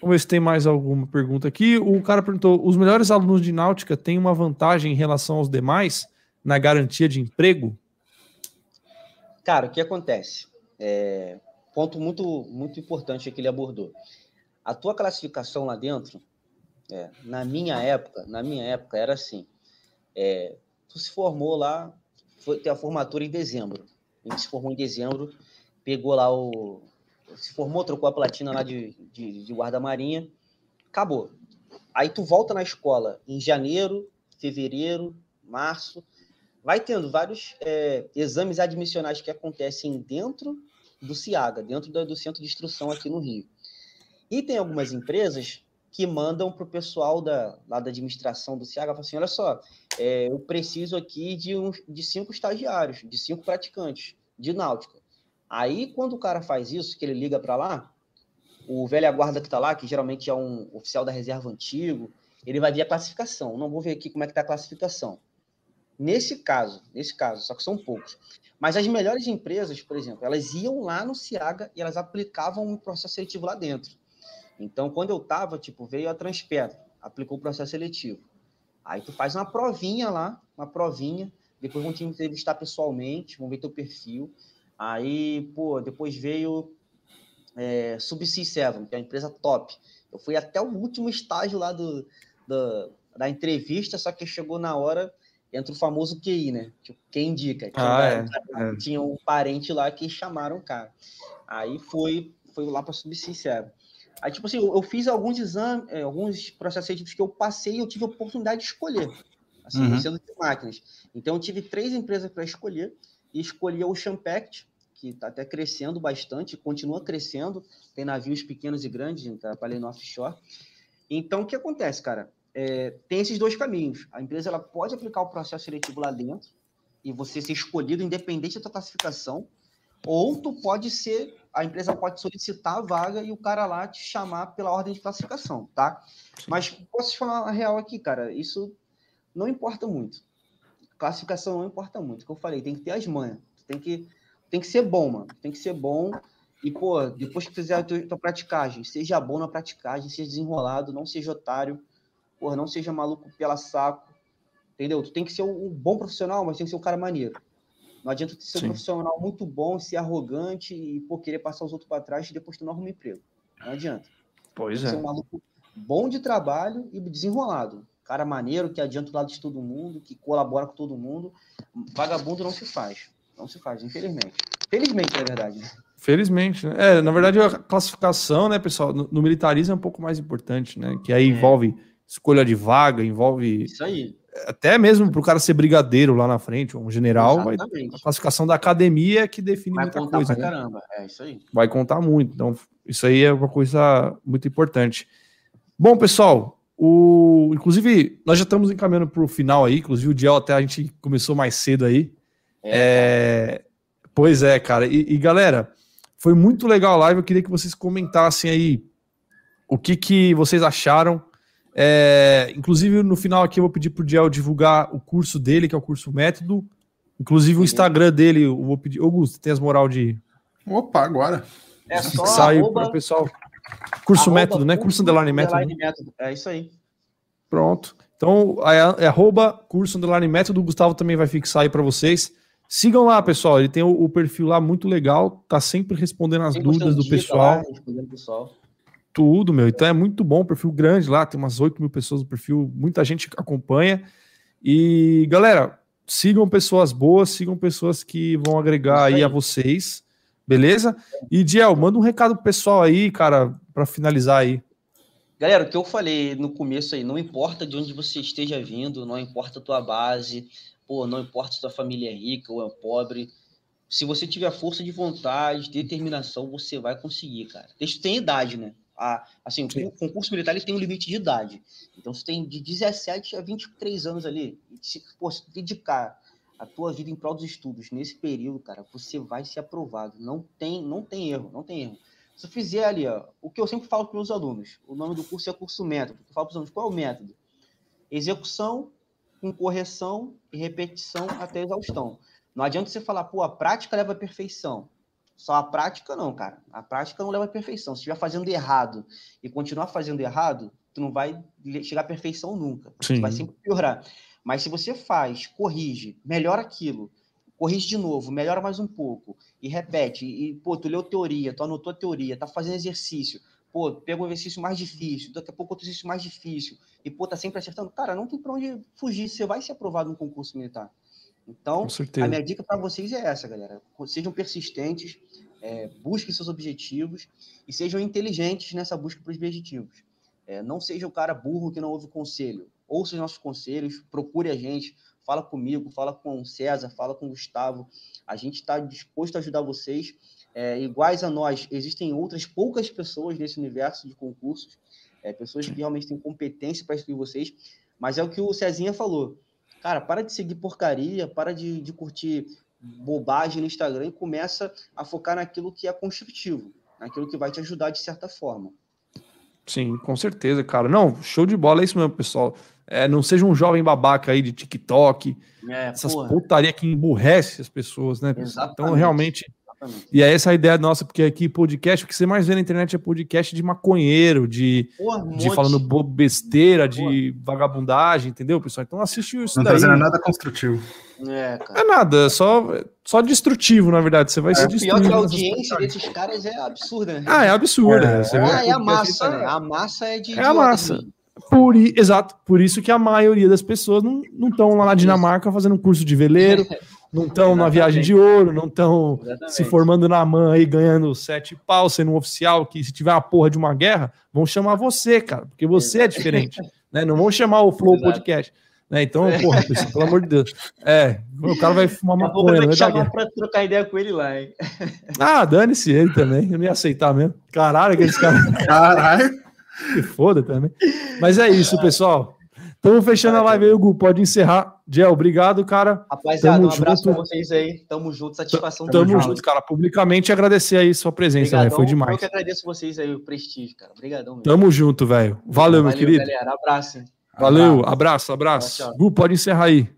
Vamos ver se tem mais alguma pergunta aqui. O cara perguntou: os melhores alunos de náutica têm uma vantagem em relação aos demais na garantia de emprego? Cara, o que acontece? É, ponto muito, muito importante que ele abordou. A tua classificação lá dentro, é, na minha época, na minha época era assim: é, tu se formou lá, foi ter a formatura em dezembro. A gente se formou em dezembro, pegou lá o, se formou, trocou a platina lá de, de, de guarda-marinha, acabou. Aí tu volta na escola em janeiro, fevereiro, março, vai tendo vários é, exames admissionais que acontecem dentro do CIAGA, dentro do, do centro de instrução aqui no Rio. E tem algumas empresas que mandam para o pessoal da, lá da administração do CIAGA, assim, olha só, é, eu preciso aqui de, um, de cinco estagiários, de cinco praticantes de náutica. Aí, quando o cara faz isso, que ele liga para lá, o velho guarda que está lá, que geralmente é um oficial da reserva antigo, ele vai ver a classificação. Não vou ver aqui como é que está a classificação. Nesse caso, nesse caso, só que são poucos. Mas as melhores empresas, por exemplo, elas iam lá no Ciaga e elas aplicavam um processo seletivo lá dentro. Então, quando eu tava, tipo, veio a Transpetro, aplicou o processo seletivo. Aí tu faz uma provinha lá, uma provinha, depois vão te entrevistar pessoalmente, vão ver teu perfil. Aí, pô, depois veio é, Subsea7, que é uma empresa top. Eu fui até o último estágio lá do, do, da entrevista, só que chegou na hora, entra o famoso QI, né? Tipo, quem indica. Tinha, ah, é, é. tinha um parente lá que chamaram o cara. Aí foi, foi lá para Subsea7. Aí, tipo assim, eu, eu fiz alguns exames, é, alguns processos seletivos que eu passei e eu tive a oportunidade de escolher, assim, uhum. sendo de máquinas. Então, eu tive três empresas para escolher e escolhi a Ocean Pact, que está até crescendo bastante, continua crescendo, tem navios pequenos e grandes, trabalhei no offshore. Então, o que acontece, cara? É, tem esses dois caminhos. A empresa ela pode aplicar o processo seletivo lá dentro e você ser escolhido independente da sua classificação, ou tu pode ser, a empresa pode solicitar a vaga e o cara lá te chamar pela ordem de classificação, tá? Mas posso te falar a real aqui, cara, isso não importa muito classificação não importa muito. Que eu falei, tem que ter as manhas. Tem que, tem que ser bom, mano. Tem que ser bom. E, pô, depois que fizer a tua, tua praticagem, seja bom na praticagem, seja desenrolado, não seja otário, porra, não seja maluco pela saco. Entendeu? Tu tem que ser um, bom profissional, mas tem que ser um cara maneiro. Não adianta ser Sim. um profissional muito bom, ser arrogante e, pô, querer passar os outros para trás e depois tu não arruma emprego. Não adianta. Pois tem é. ser um maluco bom de trabalho e desenrolado cara maneiro, que adianta o lado de todo mundo, que colabora com todo mundo. Vagabundo não se faz. Não se faz, infelizmente. Felizmente, na verdade. Né? Felizmente, né? É, na verdade, a classificação, né, pessoal, no, no militarismo é um pouco mais importante, né? Que aí é. envolve escolha de vaga, envolve. Isso aí. Até mesmo para o cara ser brigadeiro lá na frente, um general, vai, a classificação da academia é que define vai muita coisa. Né? Caramba. É isso aí. Vai contar muito. Então, isso aí é uma coisa muito importante. Bom, pessoal, o, inclusive, nós já estamos encaminhando para o final aí. Inclusive, o Diel até a gente começou mais cedo aí. É, é pois é, cara. E, e, galera, foi muito legal a live. Eu queria que vocês comentassem aí o que, que vocês acharam. É, inclusive, no final aqui, eu vou pedir para o Diel divulgar o curso dele, que é o curso Método. Inclusive, o Instagram dele, eu vou pedir. Augusto, tem as moral de. Opa, agora. É só Sai para o pessoal. Curso arroba, método, né? Curso underline método. Né? método. É isso aí. Pronto. Então, é, é arroba curso underline método. O Gustavo também vai fixar aí para vocês. Sigam lá, pessoal. Ele tem o, o, perfil lá muito legal. Tá sempre respondendo as dúvidas do pessoal. Lá, respondendo pessoal. Tudo, meu. Então é muito bom. Perfil grande lá. Tem umas 8 mil pessoas no perfil. Muita gente acompanha. E, galera, sigam pessoas boas. Sigam pessoas que vão agregar aí. a vocês. Beleza? E, Diel, manda um recado pro pessoal aí, cara, para finalizar aí. Galera, o que eu falei no começo aí, não importa de onde você esteja vindo, não importa a tua base, pô, não importa se tua família é rica ou é pobre, se você tiver força de vontade, determinação, você vai conseguir, cara. Tem idade, né? A, assim, Sim. o concurso militar ele tem um limite de idade. Então, você tem de 17 a 23 anos ali. Se, pô, se dedicar a tua vida em prol dos estudos nesse período, cara, você vai ser aprovado. Não tem, não tem erro, não tem erro. Se eu fizer ali, ó, o que eu sempre falo para os meus alunos, o nome do curso é curso método. Eu falo para os alunos qual é o método? Execução com correção e repetição até exaustão. Não adianta você falar, pô, a prática leva à perfeição. Só a prática não, cara. A prática não leva à perfeição. Se estiver fazendo errado e continuar fazendo errado, tu não vai chegar à perfeição nunca. Sim. Tu vai sempre piorar. Mas se você faz, corrige, melhora aquilo, corrige de novo, melhora mais um pouco, e repete, e, pô, tu leu teoria, tu anotou a teoria, tá fazendo exercício, pô, pega um exercício mais difícil, daqui a pouco outro exercício mais difícil, e, pô, tá sempre acertando, cara, não tem pra onde fugir, você vai ser aprovado no concurso militar. Então, a minha dica para vocês é essa, galera. Sejam persistentes, é, busquem seus objetivos e sejam inteligentes nessa busca para os objetivos. É, não seja o cara burro que não ouve conselho ouça os nossos conselhos, procure a gente, fala comigo, fala com o César, fala com o Gustavo. A gente está disposto a ajudar vocês. É, iguais a nós, existem outras poucas pessoas nesse universo de concursos, é, pessoas que realmente têm competência para instruir vocês, mas é o que o Cezinha falou. Cara, para de seguir porcaria, para de, de curtir bobagem no Instagram e começa a focar naquilo que é construtivo, naquilo que vai te ajudar de certa forma. Sim, com certeza, cara. Não, show de bola, é isso mesmo, pessoal. É, não seja um jovem babaca aí de TikTok, é, essas porra. putaria que emburrece as pessoas, né? Exatamente. Então, realmente. Exatamente. E é essa a ideia nossa, porque aqui podcast, o que você mais vê na internet é podcast de maconheiro, de, porra, de falando besteira, porra. de vagabundagem, entendeu, pessoal? Então assiste isso não daí. Não trazendo nada construtivo. É, cara. é nada, é só, só destrutivo, na verdade. Você vai é, se destruir. Pior que a audiência desses caras é absurda, né? Ah, é absurda. É, ah, é a massa, né? A massa é de. É a massa. Também. Por, exato, por isso que a maioria das pessoas não estão lá na Dinamarca fazendo um curso de veleiro, [laughs] não estão na viagem de ouro, não estão se formando na MAN aí, ganhando sete pau, sendo um oficial, que se tiver uma porra de uma guerra, vão chamar você, cara, porque você é diferente, né? Não vão chamar o Flow Exato. Podcast. Né? Então, é. porra, pessoal, pelo amor de Deus. É, o cara vai fumar uma maconha. Eu vou chamar pra trocar ideia com ele lá, hein? Ah, dane-se ele também. Eu não ia aceitar mesmo. Caralho, aqueles caras. Caralho. Se foda também. Mas é isso, pessoal. Estamos fechando a live aí, Hugo. Pode encerrar. Gel, obrigado, cara. Rapaziada, Tamo um abraço junto. pra vocês aí. Tamo junto, satisfação. Tamo, Tamo junto, cara. Publicamente agradecer aí sua presença, velho. Foi demais. Eu que agradeço vocês aí, o prestígio, cara. Obrigadão. Mesmo. Tamo junto, velho. Valeu, Valeu, meu querido. galera. Abraço. Valeu, abraço, abraço. abraço. Gu, pode encerrar aí.